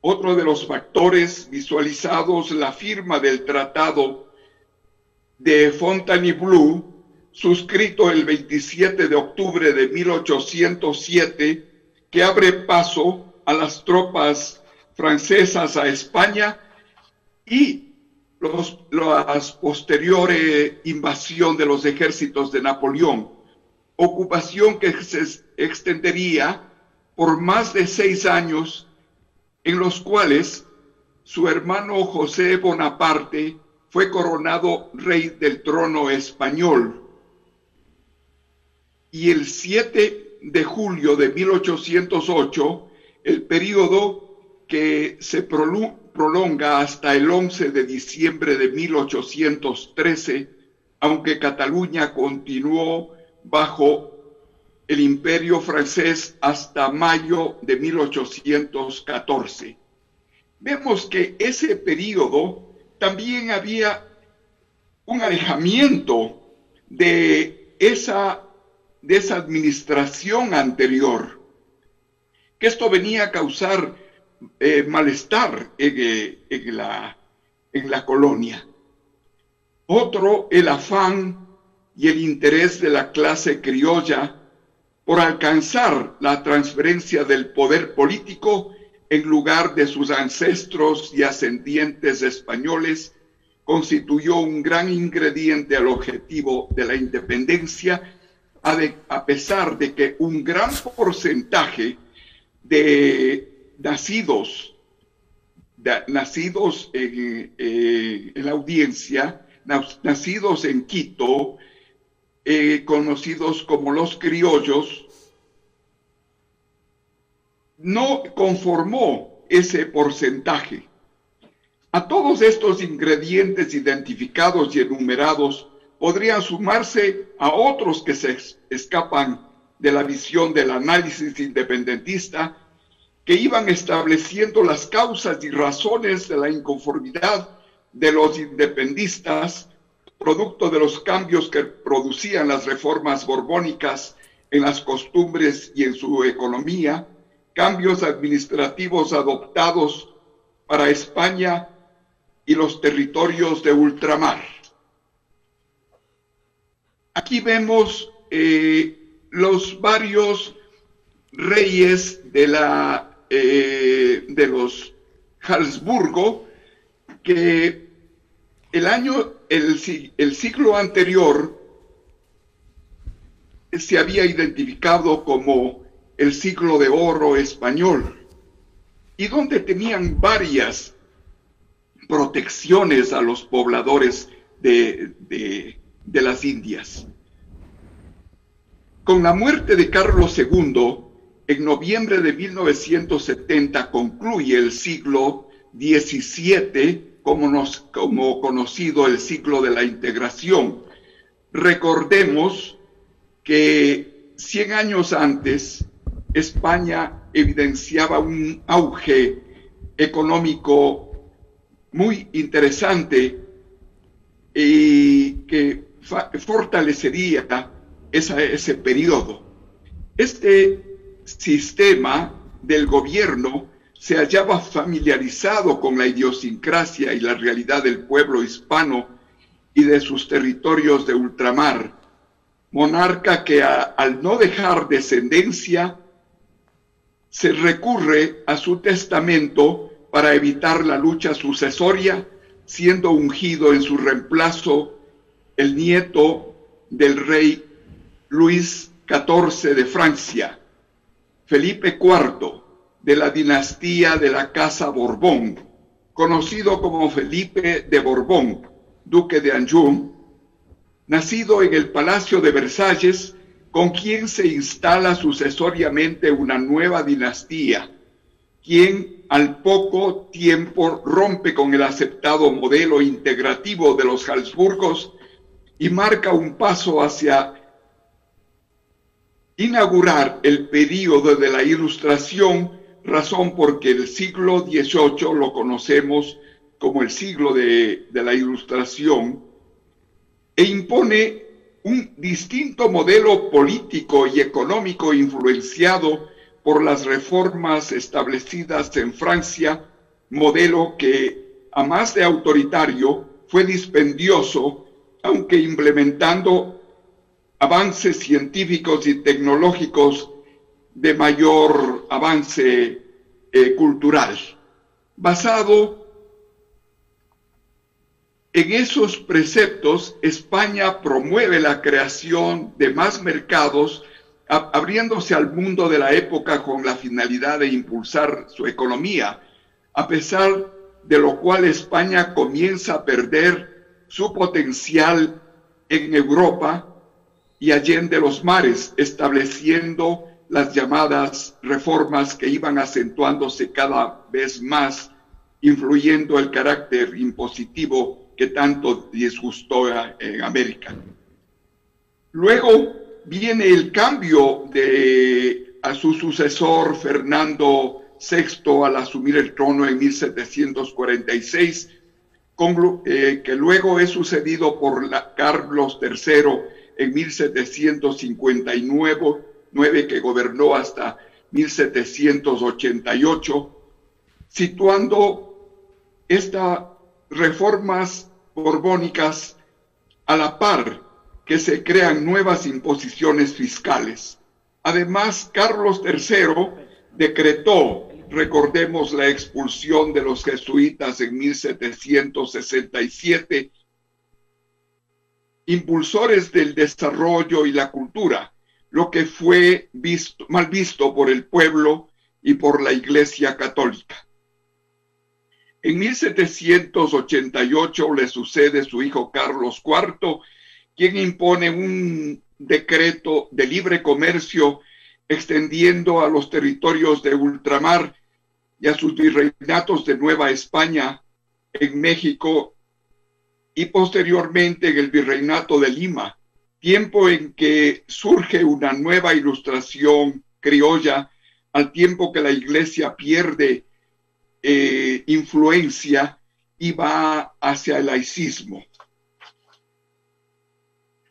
[SPEAKER 3] Otro de los factores visualizados, la firma del Tratado de Fontainebleau, suscrito el 27 de octubre de 1807, que abre paso a las tropas francesas a España y los, las posteriores invasión de los ejércitos de Napoleón, ocupación que se extendería por más de seis años en los cuales su hermano José Bonaparte fue coronado rey del trono español. Y el 7 de julio de 1808, el periodo que se prolonga hasta el 11 de diciembre de 1813, aunque Cataluña continuó bajo el imperio francés hasta mayo de 1814. Vemos que ese periodo también había un alejamiento de esa, de esa administración anterior, que esto venía a causar eh, malestar en, en, la, en la colonia. Otro, el afán y el interés de la clase criolla por alcanzar la transferencia del poder político en lugar de sus ancestros y ascendientes españoles, constituyó un gran ingrediente al objetivo de la independencia, a, pesar de que un gran porcentaje de nacidos, nacidos en, eh, en, la audiencia, nacidos en Quito, eh, conocidos como los criollos, no conformó ese porcentaje. A todos estos ingredientes identificados y enumerados podrían sumarse a otros que se escapan de la visión del análisis independentista, que iban estableciendo las causas y razones de la inconformidad de los independistas producto de los cambios que producían las reformas borbónicas en las costumbres y en su economía, cambios administrativos adoptados para España y los territorios de ultramar. Aquí vemos eh, los varios reyes de, la, eh, de los Habsburgo que el año, el, el siglo anterior se había identificado como el siglo de oro español y donde tenían varias protecciones a los pobladores de, de, las Indias. Con la muerte de Carlos II, en noviembre de 1970 concluye el siglo XVII como, nos, como conocido el ciclo de la integración. Recordemos que 100 años antes España evidenciaba un auge económico muy interesante y que fortalecería ese periodo. Este sistema del gobierno se hallaba familiarizado con la idiosincrasia y la realidad del pueblo hispano y de sus territorios de ultramar, monarca que al no dejar descendencia, se recurre a su testamento para evitar la lucha sucesoria, siendo ungido en su reemplazo el nieto del rey Luis XIV de Francia, Felipe IV, de la dinastía de la Casa Borbón, conocido como Felipe de Borbón, duque de Anjou, nacido en el Palacio de Versalles, con quien se instala sucesoriamente una nueva dinastía, quien al poco tiempo rompe con el aceptado modelo integrativo de los Habsburgos y marca un paso hacia inaugurar el período de la Ilustración, razón porque el siglo XVIII lo conocemos como el siglo de, de la Ilustración, e impone un distinto modelo político y económico influenciado por las reformas establecidas en Francia, modelo que, a más de autoritario, fue dispendioso, aunque implementando avances científicos y tecnológicos de mayor avance eh, cultural, basado en esos preceptos, España promueve la creación de más mercados, abriéndose al mundo de la época con la finalidad de impulsar su economía, a pesar de lo cual España comienza a perder su potencial en Europa y allende los mares, estableciendo las llamadas reformas que iban acentuándose cada vez más, influyendo el carácter impositivo que tanto disgustó en América. Luego viene el cambio de a su sucesor Fernando VI al asumir el trono en 1746, eh, que luego es sucedido por Carlos III en 1759, que gobernó hasta 1788, situando esta reformas borbónicas a la par que se crean nuevas imposiciones fiscales. Además, Carlos III decretó, recordemos la expulsión de los jesuitas en 1767, impulsores del desarrollo y la cultura, lo que fue mal visto por el pueblo y por la Iglesia Católica. En 1788 le sucede su hijo Carlos IV, quien impone un decreto de libre comercio extendiendo a los territorios de ultramar y a sus virreinatos de Nueva España en México y posteriormente en el virreinato de Lima, tiempo en que surge una nueva ilustración criolla al tiempo que la iglesia pierde eh, influencia y va hacia el laicismo.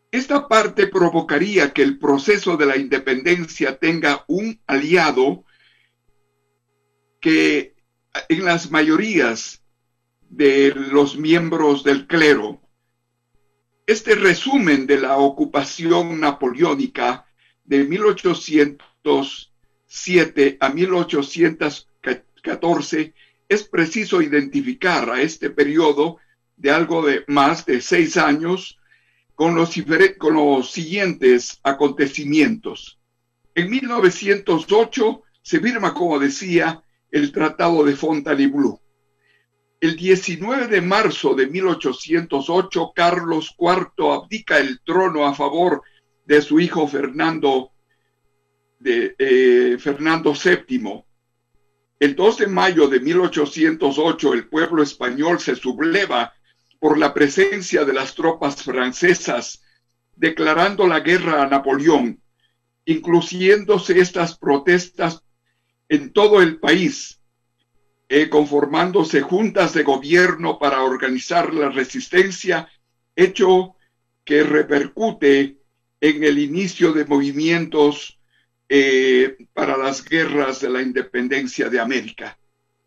[SPEAKER 3] Esta parte provocaría que el proceso de la independencia tenga un aliado que en las mayorías de los miembros del clero, este resumen de la ocupación napoleónica de 1807 a 1814 es preciso identificar a este periodo de algo de más de seis años con los, con los siguientes acontecimientos. En 1908 se firma, como decía, el Tratado de Fontainebleau. El 19 de marzo de 1808, Carlos IV abdica el trono a favor de su hijo Fernando, de, eh, Fernando VII el 2 de mayo de 1808 el pueblo español se subleva por la presencia de las tropas francesas, declarando la guerra a Napoleón, incluyéndose estas protestas en todo el país, eh, conformándose juntas de gobierno para organizar la resistencia, hecho que repercute en el inicio de movimientos eh, para las guerras de la independencia de América.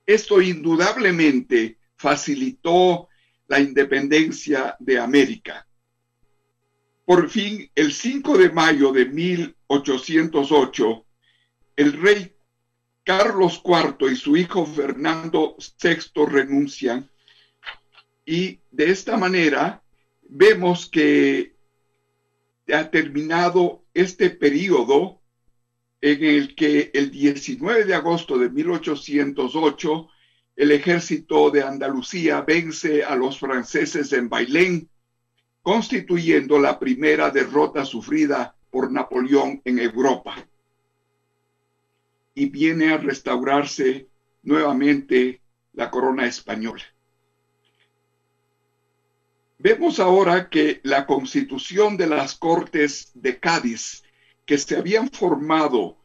[SPEAKER 3] Esto indudablemente facilitó la independencia de América. Por fin, el 5 de mayo de 1808, el rey Carlos IV y su hijo Fernando VI renuncian y de esta manera vemos que ha terminado este periodo en el que el 19 de agosto de 1808 el ejército de Andalucía vence a los franceses en Bailén, constituyendo la primera derrota sufrida por Napoleón en Europa. Y viene a restaurarse nuevamente la corona española. Vemos ahora que la constitución de las Cortes de Cádiz, que se habían formado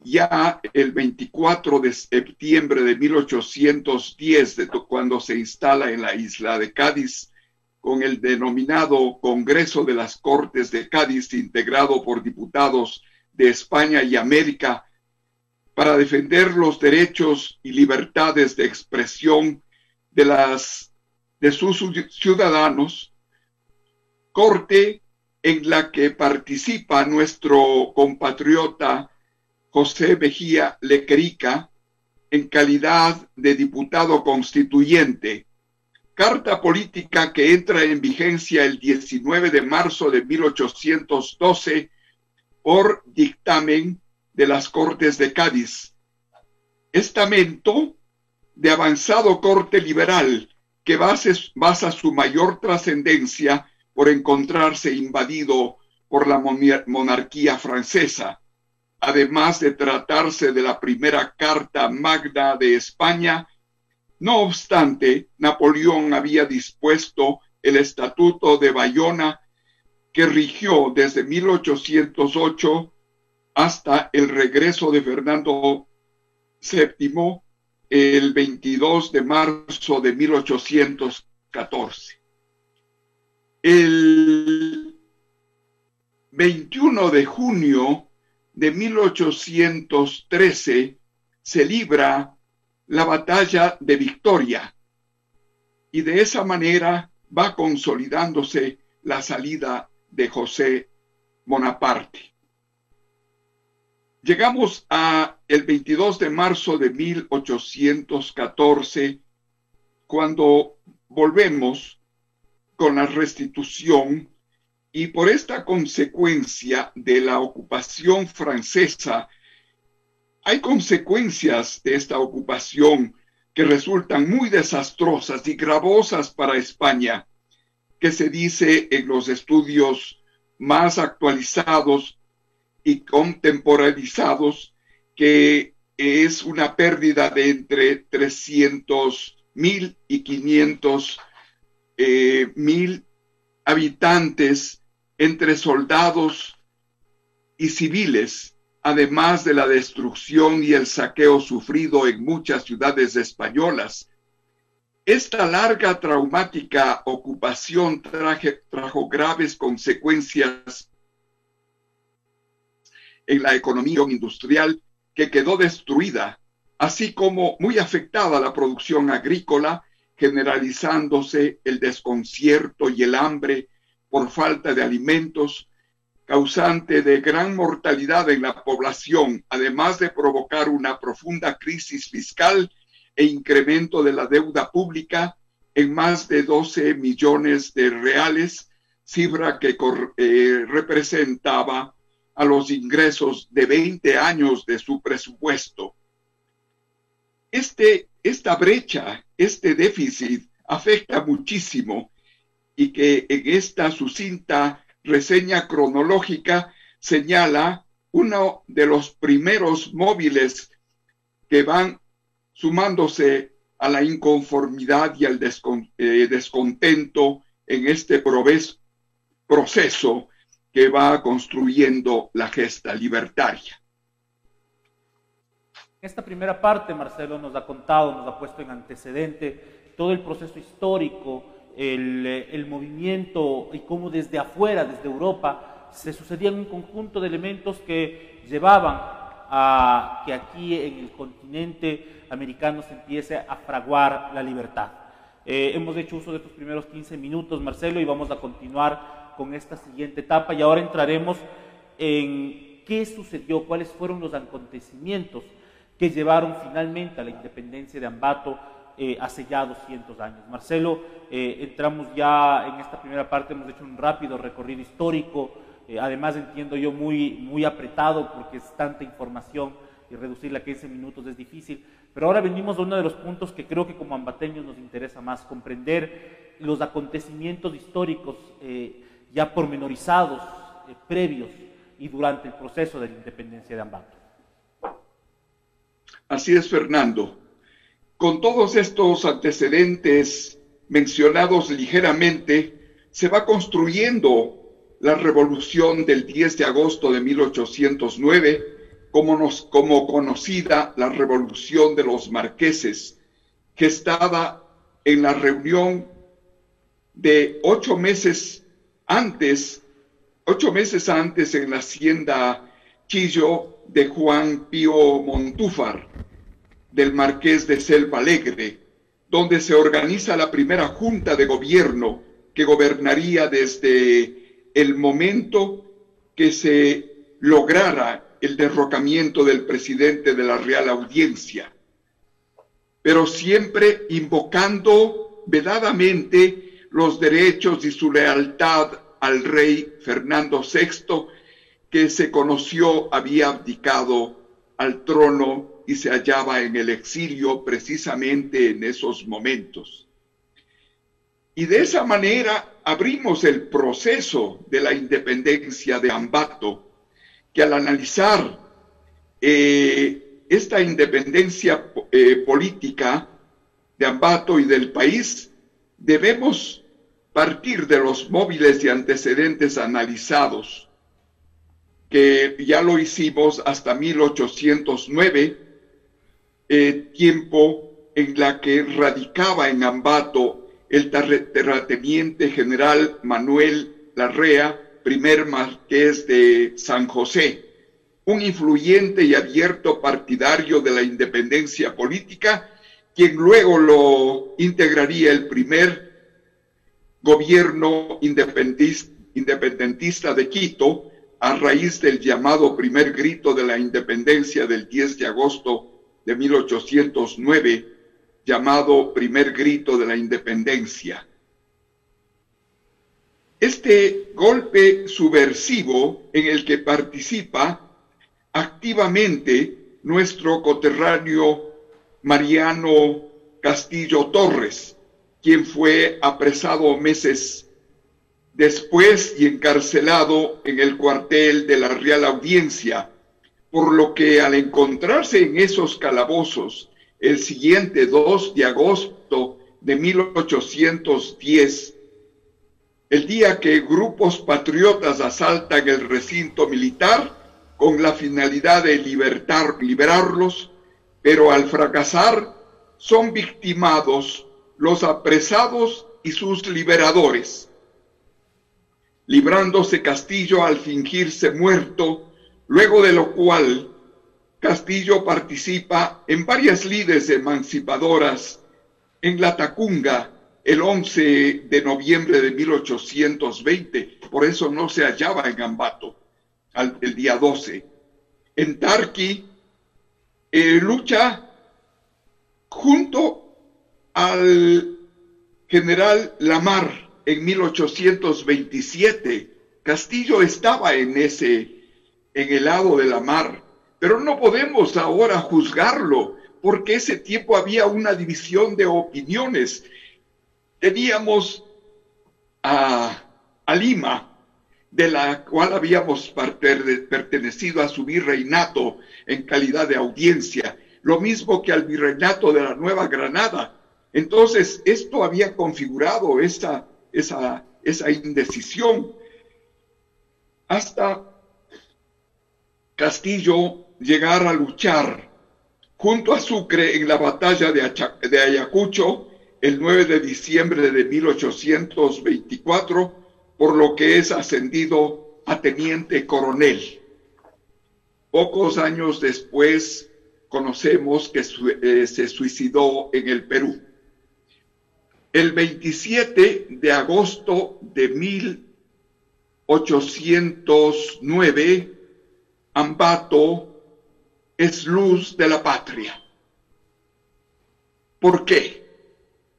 [SPEAKER 3] ya el 24 de septiembre de 1810, de cuando se instala en la isla de Cádiz, con el denominado Congreso de las Cortes de Cádiz, integrado por diputados de España y América, para defender los derechos y libertades de expresión de las de sus ciudadanos, corte en la que participa nuestro compatriota José Mejía Lequerica en calidad de diputado constituyente, carta política que entra en vigencia el 19 de marzo de 1812 por dictamen de las Cortes de Cádiz. Estamento de avanzado corte liberal que basa su mayor trascendencia por encontrarse invadido por la monarquía francesa. Además de tratarse de la primera Carta Magna de España, no obstante, Napoleón había dispuesto el Estatuto de Bayona que rigió desde 1808 hasta el regreso de Fernando VII el 22 de marzo de 1814. El 21 de junio de 1813 se libra la batalla de Victoria y de esa manera va consolidándose la salida de José Bonaparte. Llegamos a el 22 de marzo de 1814, cuando volvemos con la restitución y por esta consecuencia de la ocupación francesa, hay consecuencias de esta ocupación que resultan muy desastrosas y gravosas para España, que se dice en los estudios más actualizados y contemporalizados, que es una pérdida de entre 300 mil y 500 eh, mil habitantes entre soldados y civiles, además de la destrucción y el saqueo sufrido en muchas ciudades españolas. Esta larga traumática ocupación trajo graves consecuencias en la economía industrial que quedó destruida, así como muy afectada la producción agrícola, generalizándose el desconcierto y el hambre por falta de alimentos, causante de gran mortalidad en la población, además de provocar una profunda crisis fiscal e incremento de la deuda pública en más de 12 millones de reales, cifra que eh, representaba a los ingresos de 20 años de su presupuesto. Este, esta brecha, este déficit afecta muchísimo y que en esta sucinta reseña cronológica señala uno de los primeros móviles que van sumándose a la inconformidad y al eh, descontento en este proceso que va construyendo la gesta libertaria.
[SPEAKER 1] Esta primera parte, Marcelo nos ha contado, nos ha puesto en antecedente todo el proceso histórico, el, el movimiento y cómo desde afuera, desde Europa, se sucedían un conjunto de elementos que llevaban a que aquí en el continente americano se empiece a fraguar la libertad. Eh, hemos hecho uso de estos primeros 15 minutos, Marcelo, y vamos a continuar con esta siguiente etapa. Y ahora entraremos en qué sucedió, cuáles fueron los acontecimientos que llevaron finalmente a la independencia de Ambato eh, hace ya 200 años. Marcelo, eh, entramos ya en esta primera parte, hemos hecho un rápido recorrido histórico, además entiendo yo muy, muy apretado porque es tanta información y reducirla a 15 minutos es difícil, pero ahora venimos a uno de los puntos que creo que como ambateños nos interesa más, comprender los acontecimientos históricos eh, ya pormenorizados, eh, previos y durante el proceso de la independencia de Ambato.
[SPEAKER 3] Así es, Fernando. Con todos estos antecedentes mencionados ligeramente, se va construyendo la revolución del 10 de agosto de 1809 como, nos, como conocida la revolución de los marqueses, que estaba en la reunión de ocho meses antes, ocho meses antes en la hacienda Chillo de Juan Pío Montúfar, del marqués de Selva Alegre, donde se organiza la primera junta de gobierno que gobernaría desde el momento que se lograra el derrocamiento del presidente de la Real Audiencia, pero siempre invocando vedadamente los derechos y su lealtad al rey Fernando VI, que se conoció había abdicado al trono y se hallaba en el exilio precisamente en esos momentos. Y de esa manera abrimos el proceso de la independencia de Ambato, que al analizar eh, esta independencia eh, política de Ambato y del país, debemos partir de los móviles y antecedentes analizados, que ya lo hicimos hasta 1809, eh, tiempo en la que radicaba en Ambato el terrateniente general Manuel Larrea, primer marqués de San José, un influyente y abierto partidario de la independencia política, quien luego lo integraría el primer gobierno independentista de Quito a raíz del llamado primer grito de la independencia del 10 de agosto de 1809, llamado primer grito de la independencia. Este golpe subversivo en el que participa activamente nuestro coterráneo Mariano Castillo Torres, quien fue apresado meses después y encarcelado en el cuartel de la Real Audiencia, por lo que al encontrarse en esos calabozos el siguiente 2 de agosto de 1810, el día que grupos patriotas asaltan el recinto militar con la finalidad de libertar, liberarlos, pero al fracasar son victimados los apresados y sus liberadores, librándose Castillo al fingirse muerto, luego de lo cual Castillo participa en varias lides emancipadoras en la Tacunga, el 11 de noviembre de 1820, por eso no se hallaba en Ambato el día 12. En Tarqui eh, lucha junto al general Lamar en 1827. Castillo estaba en ese, en el lado de la mar, pero no podemos ahora juzgarlo porque ese tiempo había una división de opiniones teníamos a, Lima, de la cual habíamos pertenecido a su virreinato en calidad de audiencia, lo mismo que al virreinato de la Nueva Granada. Entonces, esto había configurado esa, esa, esa indecisión hasta Castillo llegar a luchar junto a Sucre en la batalla de Ayacucho el 9 de diciembre de 1824, por lo que es ascendido a teniente coronel. Pocos años después conocemos que eh, se suicidó en el Perú. El 27 de agosto de 1809, Ambato es luz de la patria. ¿Por qué?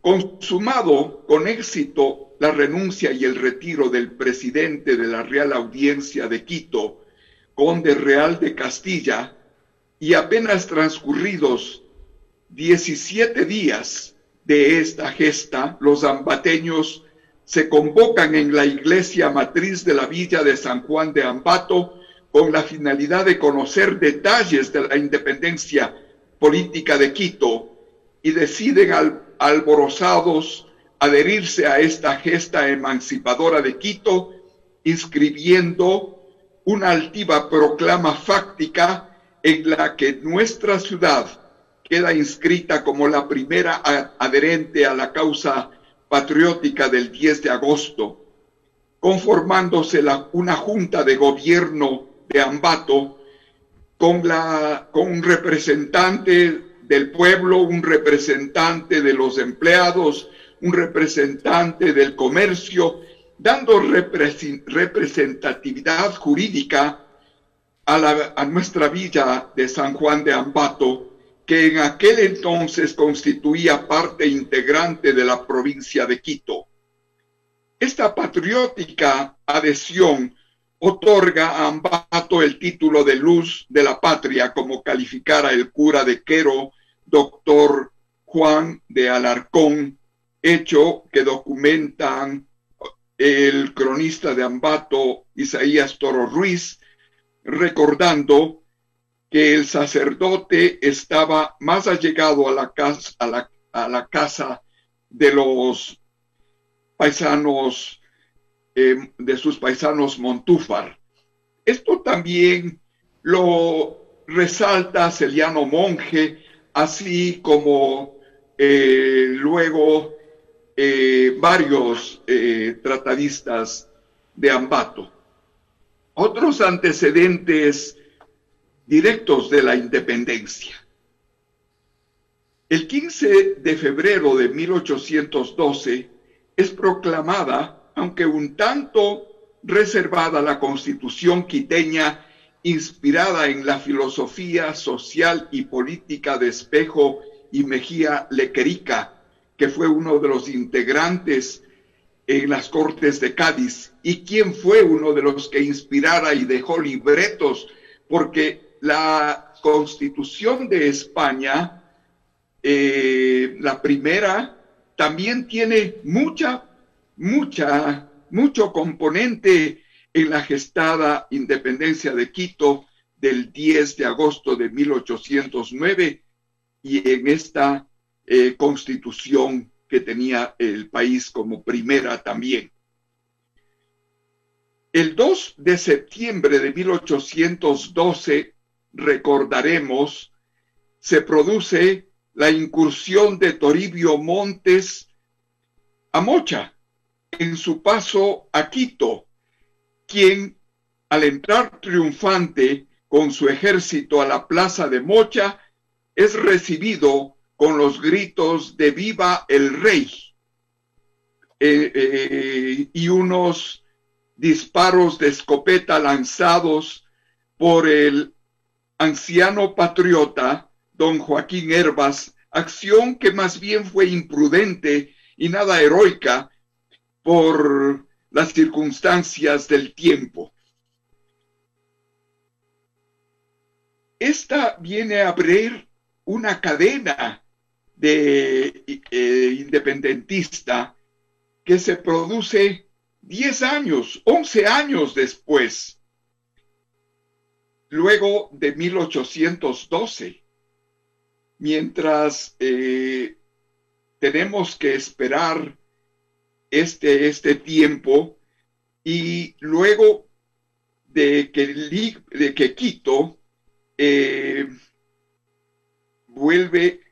[SPEAKER 3] Consumado con éxito la renuncia y el retiro del presidente de la Real Audiencia de Quito, conde real de Castilla, y apenas transcurridos 17 días de esta gesta, los ambateños se convocan en la iglesia matriz de la villa de San Juan de Ambato con la finalidad de conocer detalles de la independencia política de Quito y deciden al, alborozados adherirse a esta gesta emancipadora de Quito, inscribiendo una altiva proclama fáctica en la que nuestra ciudad queda inscrita como la primera adherente a la causa patriótica del 10 de agosto, conformándose la, una junta de gobierno de Ambato con, la, con un representante del pueblo, un representante de los empleados, un representante del comercio, dando representatividad jurídica a, la, a nuestra villa de San Juan de Ambato, que en aquel entonces constituía parte integrante de la provincia de Quito. Esta patriótica adhesión otorga a Ambato el título de luz de la patria, como calificara el cura de Quero, doctor Juan de Alarcón, hecho que documentan el cronista de Ambato, Isaías Toro Ruiz, recordando que el sacerdote estaba más allegado a la casa, a la, a la casa de los paisanos, eh, de sus paisanos Montúfar. Esto también lo resalta Celiano Monje, así como eh, luego eh, varios tratadistas de Ambato. Otros antecedentes directos de la independencia. El 15 de febrero de 1812 es proclamada, aunque un tanto reservada, la constitución quiteña inspirada en la filosofía social y política de Espejo y Mejía Lequerica, que fue uno de los integrantes en las Cortes de Cádiz. Y quien fue uno de los que inspirara y dejó libretos, porque la constitución de España, eh, la primera, también tiene mucha, mucha, mucho componente en la gestada independencia de Quito del 10 de agosto de 1809 y en esta eh, constitución que tenía el país como primera también. El 2 de septiembre de 1812 recordaremos, se produce la incursión de Toribio Montes a Mocha en su paso a Quito, quien al entrar triunfante con su ejército a la plaza de Mocha, es recibido con los gritos de viva el rey eh, eh, y unos disparos de escopeta lanzados por el anciano patriota, don Joaquín Herbas, acción que más bien fue imprudente y nada heroica por las circunstancias del tiempo. Esta viene a abrir una cadena de eh, independentista que se produce 10 años, 11 años después luego de 1812, mientras eh, tenemos que esperar este, este tiempo y luego de que, de que Quito eh, vuelve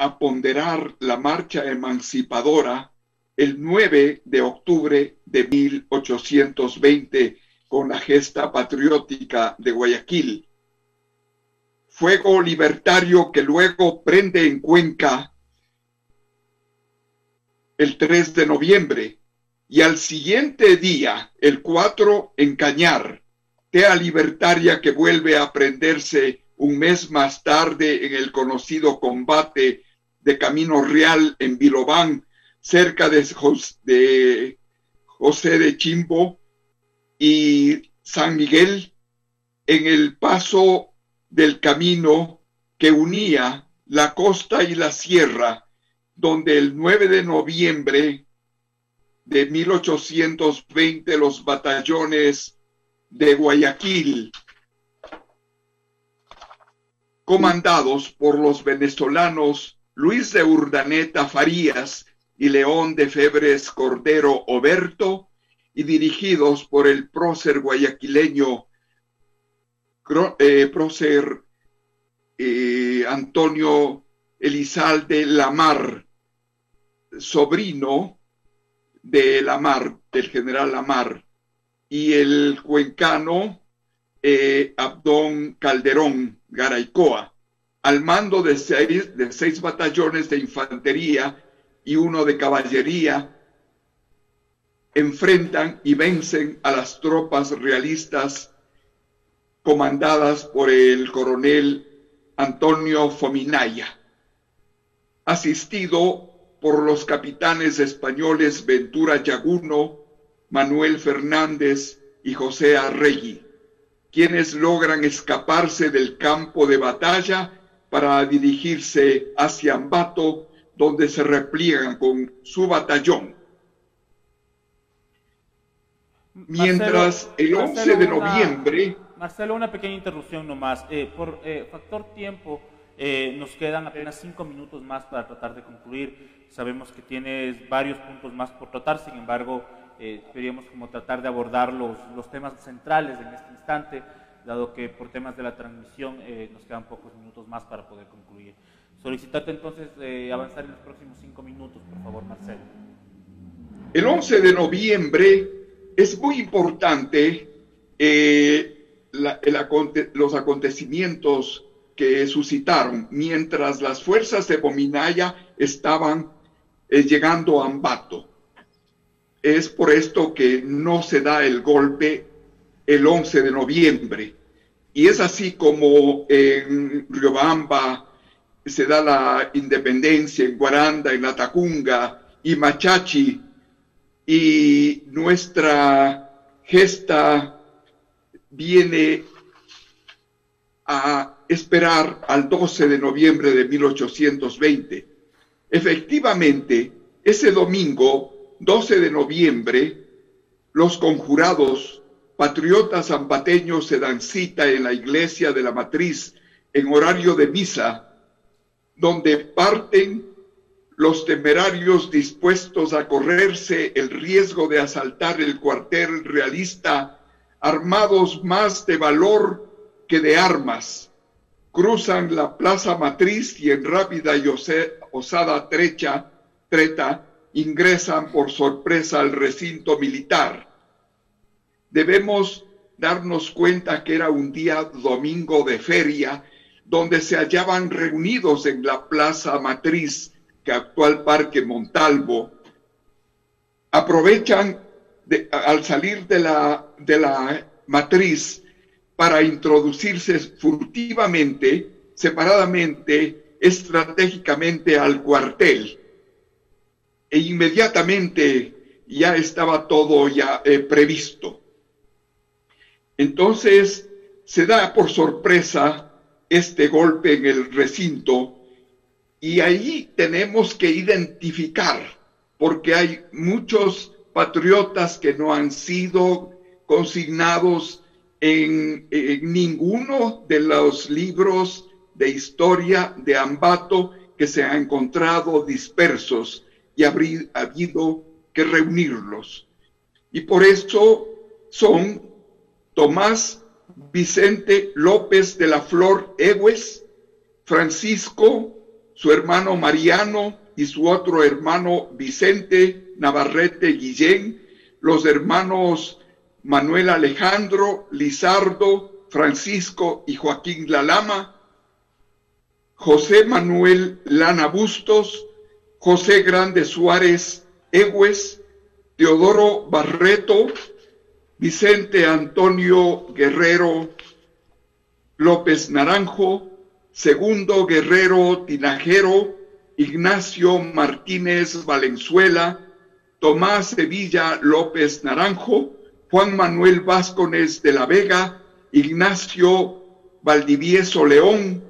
[SPEAKER 3] a ponderar la marcha emancipadora el 9 de octubre de 1820 con la gesta patriótica de Guayaquil. Fuego libertario que luego prende en Cuenca el 3 de noviembre, y al siguiente día, el 4, en Cañar, Tea Libertaria que vuelve a prenderse un mes más tarde en el conocido combate de Camino Real en Bilobán, cerca de, de José de Chimbo y San Miguel, en el paso del camino que unía la costa y la sierra, donde el 9 de noviembre de 1820 los batallones de Guayaquil, comandados por los venezolanos Luis de Urdaneta Farías y León de Febres Cordero Oberto, y dirigidos por el prócer guayaquileño eh, prócer eh, Antonio Elizalde Lamar, sobrino de Lamar, del general Lamar, y el cuencano eh, Abdón Calderón Garaycoa, al mando de seis, de seis batallones de infantería y uno de caballería, enfrentan y vencen a las tropas realistas comandadas por el coronel Antonio Fominaya, asistido por los capitanes españoles Ventura Yaguno, Manuel Fernández y José Arregui, quienes logran escaparse del campo de batalla para dirigirse hacia Ambato, donde se repliegan con su batallón. Mientras el 11 de noviembre...
[SPEAKER 1] Marcelo, una pequeña interrupción nomás. Eh, por eh, factor tiempo, eh, nos quedan apenas cinco minutos más para tratar de concluir. Sabemos que tienes varios puntos más por tratar, sin embargo, eh, queríamos como tratar de abordar los, los, temas centrales en este instante, dado que por temas de la transmisión eh, nos quedan pocos minutos más para poder concluir. Solicitarte entonces eh, avanzar en los próximos cinco minutos, por favor, Marcelo.
[SPEAKER 3] El 11 de noviembre es muy importante los acontecimientos que suscitaron mientras las fuerzas de Bominaya estaban llegando a Ambato. Es por esto que no se da el golpe el 11 de noviembre. Y es así como en Riobamba se da la independencia, en Guaranda, en Latacunga y Machachi, y nuestra gesta viene a esperar al 12 de noviembre de 1820. Efectivamente, ese domingo 12 de noviembre, los conjurados patriotas zampateños se dan cita en la iglesia de la matriz en horario de misa, donde parten los temerarios dispuestos a correrse el riesgo de asaltar el cuartel realista, armados más de valor que de armas, cruzan la plaza matriz y en rápida y osada trecha, treta ingresan por sorpresa al recinto militar. Debemos darnos cuenta que era un día domingo de feria donde se hallaban reunidos en la plaza matriz, que actual Parque Montalvo, aprovechan al salir de la, de la matriz para introducirse furtivamente, separadamente, estratégicamente al cuartel e inmediatamente ya estaba todo ya eh, previsto. Entonces se da por sorpresa este golpe en el recinto y ahí tenemos que identificar, porque hay muchos patriotas que no han sido consignados en, ninguno de los libros de historia de Ambato que se han encontrado dispersos y habría habido que reunirlos. Y por eso son Tomás Vicente López de la Flor Egues, Francisco, su hermano Mariano y su otro hermano Vicente Navarrete Guillén, los hermanos Manuel Alejandro, Lizardo, Francisco y Joaquín Lalama, José Manuel Lana Bustos, José Grande Suárez Egues, Teodoro Barreto, Vicente Antonio Guerrero López Naranjo, Segundo Guerrero Tinajero, Ignacio Martínez Valenzuela, Tomás Sevilla López Naranjo, Juan Manuel Vázquez de la Vega, Ignacio Valdivieso León,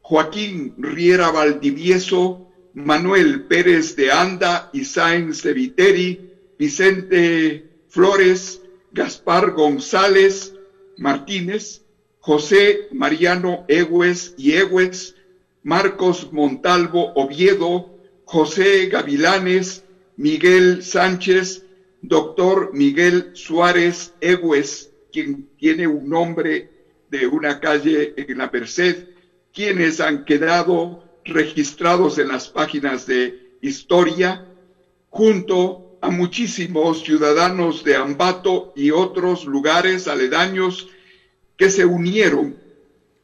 [SPEAKER 3] Joaquín Riera Valdivieso, Manuel Pérez de Anda y Sáenz de Viteri, Vicente Flores, Gaspar González Martínez, José Mariano Egues y Egues, Marcos Montalvo Oviedo, José Gavilanes, Miguel Sánchez, doctor Miguel Suárez Egues, quien tiene un nombre de una calle en la Merced, quienes han quedado registrados en las páginas de historia, junto muchísimos ciudadanos de Ambato y otros lugares aledaños que se unieron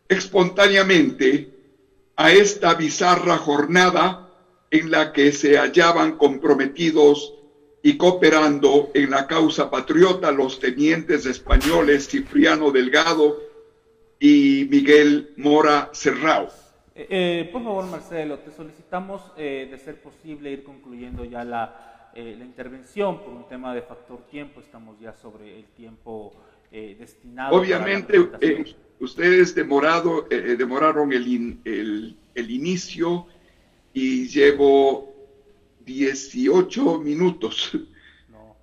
[SPEAKER 3] espontáneamente a esta bizarra jornada en la que se hallaban comprometidos y cooperando en la causa patriota los tenientes españoles Cipriano Delgado y Miguel Mora Serrao.
[SPEAKER 1] Eh, eh, por favor, Marcelo, te solicitamos, eh, de ser posible, ir concluyendo ya la, la, intervención por un tema de factor tiempo. Estamos ya sobre el tiempo destinado.
[SPEAKER 3] Obviamente, ustedes demorado, demoraron el, el, el inicio y llevo 18 minutos.
[SPEAKER 1] No,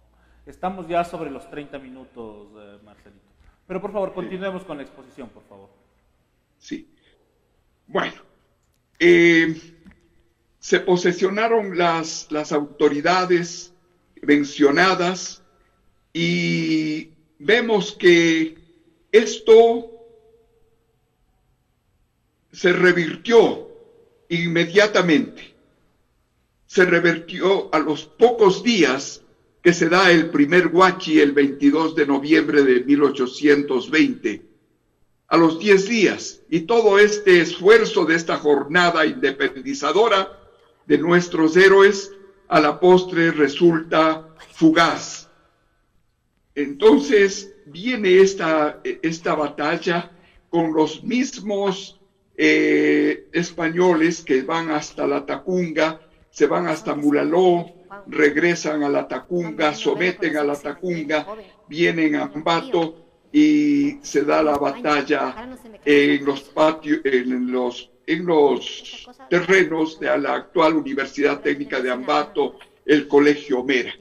[SPEAKER 1] estamos ya sobre los 30 minutos, Marcelito. Pero por favor, continuemos con la exposición, por favor.
[SPEAKER 3] Sí. Bueno, eh, se posesionaron las, las autoridades mencionadas y vemos que esto se revirtió inmediatamente. Se revirtió a los pocos días que se da el primer guachi el 22 de noviembre de 1820, a los 10 días, y todo este esfuerzo de esta jornada independizadora de nuestros héroes a la postre resulta fugaz. Entonces viene esta, esta batalla con los mismos eh, españoles que van hasta la Tacunga, se van hasta Mulaló, regresan a la Tacunga, someten a la Tacunga, vienen a Ambato y se da la batalla en los patios, en los, en los terrenos de la actual Universidad Técnica de Ambato, el Colegio Mera.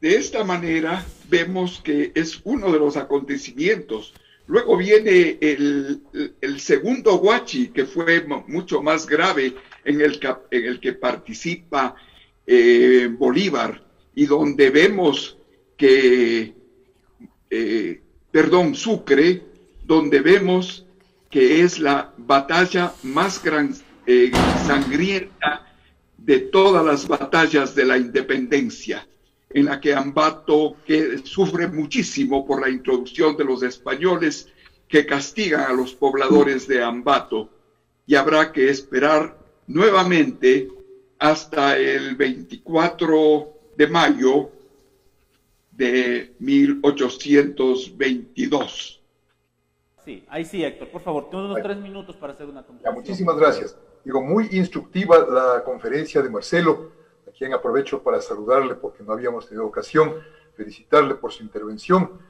[SPEAKER 3] De esta manera vemos que es uno de los acontecimientos. Luego viene el, segundo Huachi, que fue mucho más grave, en el, en el que participa eh, Bolívar y donde vemos que, eh, perdón, Sucre, donde vemos que es la batalla más gran, eh, sangrienta de todas las batallas de la independencia en la que Ambato que sufre muchísimo por la introducción de los españoles que castigan a los pobladores de Ambato y habrá que esperar nuevamente hasta el 24 de mayo de 1822.
[SPEAKER 1] Sí, ahí sí, Héctor, por favor, tenemos unos tres minutos para hacer una
[SPEAKER 2] conclusión. muchísimas gracias. Digo, muy instructiva la conferencia de Marcelo quien aprovecho para saludarle porque no habíamos tenido ocasión, felicitarle por su intervención,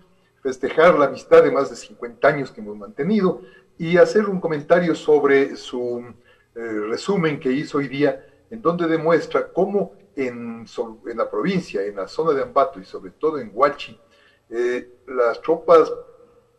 [SPEAKER 2] festejar la amistad de más de 50 años que hemos mantenido y hacer un comentario sobre su eh, resumen que hizo hoy día, en donde demuestra cómo en, en, la provincia, en la zona de Ambato y sobre todo en Huachi, eh, las tropas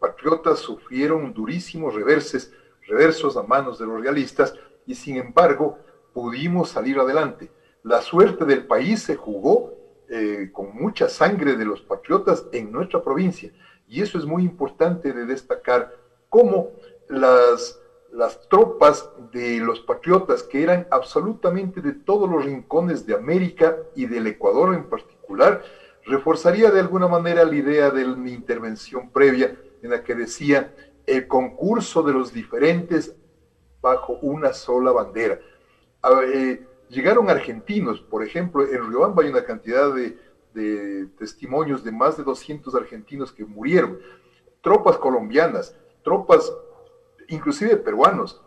[SPEAKER 2] patriotas sufrieron durísimos reverses, reversos a manos de los realistas y sin embargo pudimos salir adelante la suerte del país se jugó eh, con mucha sangre de los patriotas en nuestra provincia. Y eso es muy importante de destacar cómo las, las tropas de los patriotas, que eran absolutamente de todos los rincones de América y del Ecuador en particular, reforzaría de alguna manera la idea de mi intervención previa en la que decía el concurso de los diferentes bajo una sola bandera eh, llegaron argentinos, por ejemplo, en Riobamba hay una cantidad de, de testimonios de más de 200 argentinos que murieron, tropas colombianas, tropas inclusive peruanos,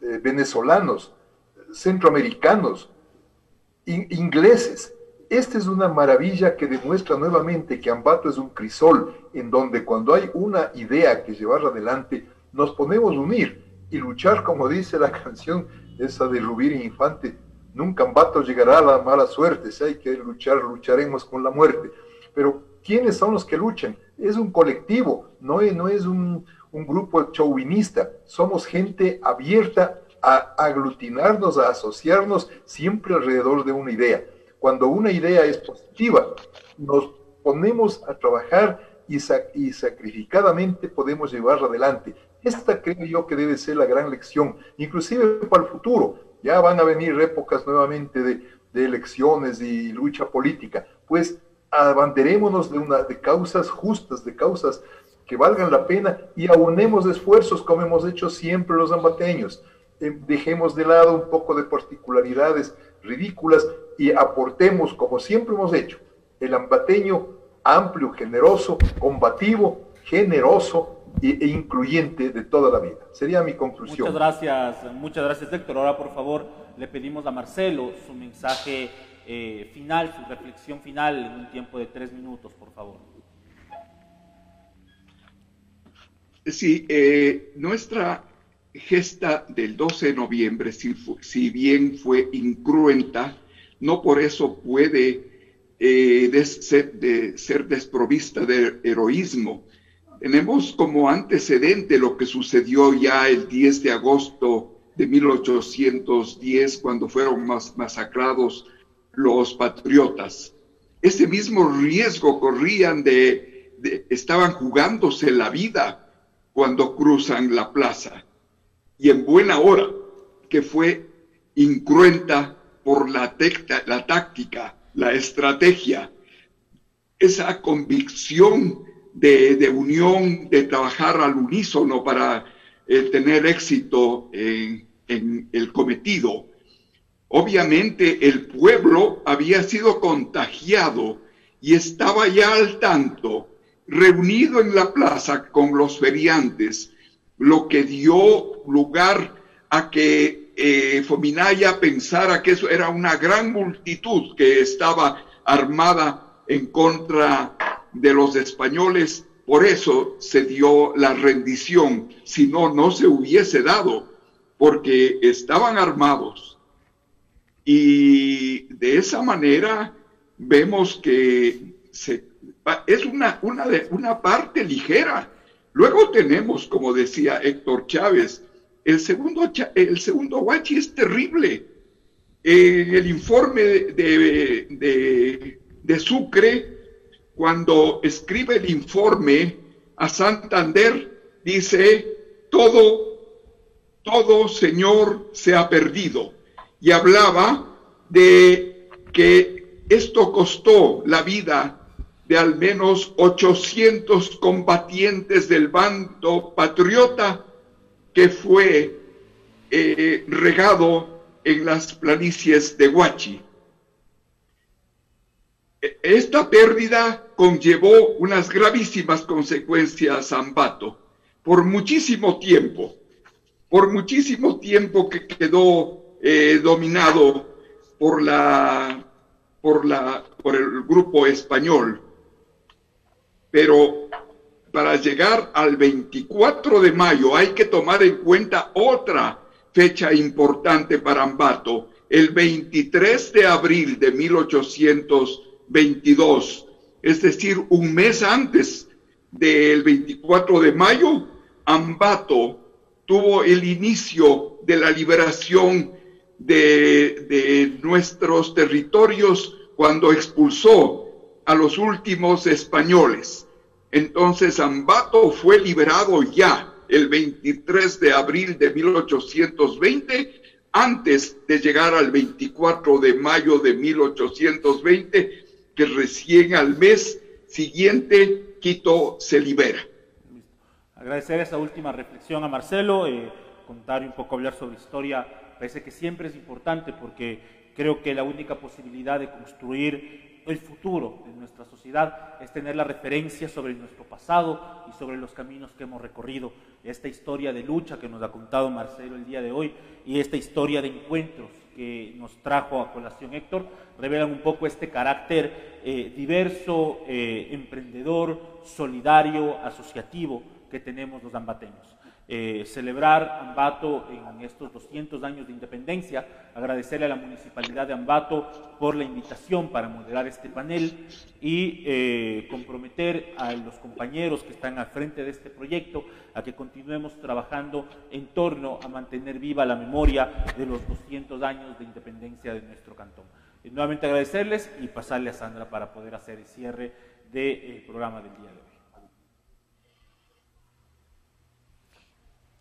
[SPEAKER 2] eh, venezolanos, centroamericanos, ingleses. Esta es una maravilla que demuestra nuevamente que Ambato es un crisol en donde cuando hay una idea que llevar adelante, nos ponemos a unir y luchar, como dice la canción esa de Rubín Infante, nunca Ambato llegará a la mala suerte, si hay que luchar, lucharemos con la muerte. Pero ¿quiénes son los que luchan? Es un colectivo, no es, no es un, un grupo chauvinista, somos gente abierta a aglutinarnos, a asociarnos siempre alrededor de una idea. Cuando una idea es positiva, nos ponemos a trabajar y, y sacrificadamente podemos llevarla adelante. Esta creo yo que debe ser la gran lección, inclusive para el futuro. Ya van a venir épocas nuevamente de, de elecciones y lucha política. Pues abanderémonos de, una, de causas justas, de causas que valgan la pena y aunemos esfuerzos como hemos hecho siempre los ambateños. Eh, dejemos de lado un poco de particularidades ridículas y aportemos, como siempre hemos hecho, el ambateño amplio, generoso, combativo, generoso e, incluyente de toda la vida. Sería mi conclusión.
[SPEAKER 1] Muchas gracias, muchas gracias Héctor. Ahora por favor le pedimos a Marcelo su mensaje eh, final, su reflexión final en un tiempo de tres minutos, por favor.
[SPEAKER 3] Sí, eh, nuestra gesta del 12 de noviembre, si, bien fue incruenta, no por eso puede eh, ser, de, ser desprovista de heroísmo. Tenemos como antecedente lo que sucedió ya el 10 de agosto de 1810, cuando fueron masacrados los patriotas. Ese mismo riesgo corrían de, estaban jugándose la vida cuando cruzan la plaza y en buena hora, que fue incruenta por la, la táctica, la estrategia, esa convicción de, unión, de trabajar al unísono para eh, tener éxito en, en el cometido. Obviamente el pueblo había sido contagiado y estaba ya al tanto, reunido en la plaza con los feriantes, lo que dio lugar a que eh, Fominaya pensara que eso era una gran multitud que estaba armada en contra de los españoles. Por eso se dio la rendición, si no, no se hubiese dado, porque estaban armados. Y de esa manera vemos que se, es una, una, una parte ligera Luego tenemos, como decía Héctor Chávez, el segundo, el segundo Huachi es terrible. En el informe de, de, Sucre, cuando escribe el informe a Santander, dice, todo, todo Señor se ha perdido. Y hablaba de que esto costó la vida de al menos 800 combatientes del bando patriota que fue eh, regado en las planicies de Huachi. E, esta pérdida conllevó unas gravísimas consecuencias a Ambato por muchísimo tiempo, por muchísimo tiempo que quedó eh, dominado por la, por la, por el grupo español pero para llegar al 24 de mayo hay que tomar en cuenta otra fecha importante para Ambato, el 23 de abril de 1822, es decir, un mes antes del 24 de mayo, Ambato tuvo el inicio de la liberación de, de nuestros territorios cuando expulsó a los últimos españoles. Entonces Ambato fue liberado ya el 23 de abril de 1820, antes de llegar al 24 de mayo de 1820, que recién al mes siguiente Quito se libera.
[SPEAKER 1] Agradecer esa última reflexión a Marcelo. Eh, contar un poco hablar sobre historia parece que siempre es importante porque creo que la única posibilidad de construir el futuro de nuestra sociedad es tener la referencia sobre nuestro pasado y sobre los caminos que hemos recorrido. Esta historia de lucha que nos ha contado Marcelo el día de hoy y esta historia de encuentros que nos trajo a colación Héctor, revelan un poco este carácter eh, diverso, eh, emprendedor, solidario, asociativo que tenemos los ambateños. Eh, celebrar Ambato en estos 200 años de independencia, agradecerle a la Municipalidad de Ambato por la invitación para moderar este panel y eh, comprometer a los compañeros que están al frente de este proyecto a que continuemos trabajando en torno a mantener viva la memoria de los 200 años de independencia de nuestro cantón. Eh, nuevamente agradecerles y pasarle a Sandra para poder hacer el cierre del programa del día de hoy.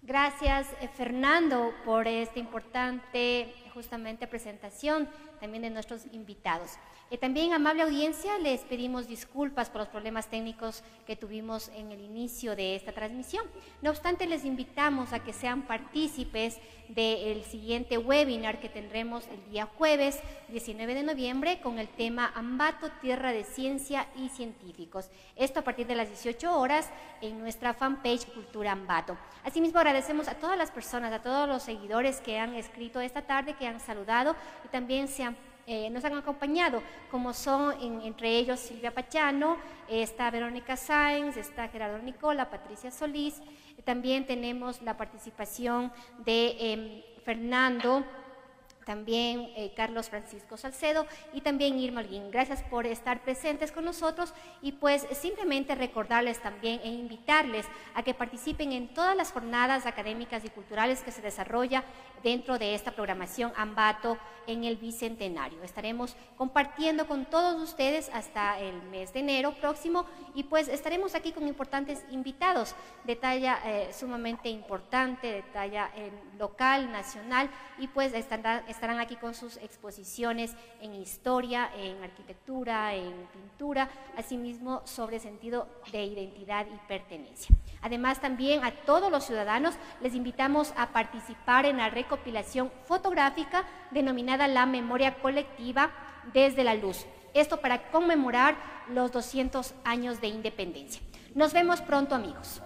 [SPEAKER 4] Gracias, eh, Fernando, por esta importante justamente presentación también de nuestros invitados. Eh, también, amable audiencia, les pedimos disculpas por los problemas técnicos que tuvimos en el inicio de esta transmisión. No obstante, les invitamos a que sean partícipes del siguiente webinar que tendremos el día jueves 19 de noviembre con el tema Ambato, Tierra de Ciencia y Científicos. Esto a partir de las 18 horas en nuestra fanpage Cultura Ambato. Asimismo, agradecemos a todas las personas, a todos los seguidores que han escrito esta tarde, que han saludado y también se han eh, nos han acompañado, como son entre ellos Silvia Pachano, está Verónica Sáenz, está Gerardo Nicola, Patricia Solís, también tenemos la participación de em, Fernando también eh, Carlos Francisco Salcedo y también Irma Alguín. Gracias por estar presentes con nosotros y pues simplemente recordarles también e invitarles a que participen en todas las jornadas académicas y culturales que se desarrolla dentro de esta programación Ambato en el Bicentenario. Estaremos compartiendo con todos ustedes hasta el mes de enero próximo y pues estaremos aquí con importantes invitados de talla eh, sumamente importante, de talla eh, local, nacional y pues estarán estarán aquí con sus exposiciones en historia, en arquitectura, en pintura, asimismo sobre sentido de identidad y pertenencia. Además, también a todos los ciudadanos les invitamos a participar en la recopilación fotográfica denominada La Memoria Colectiva desde la Luz. Esto para conmemorar los 200 años de independencia. Nos vemos pronto, amigos.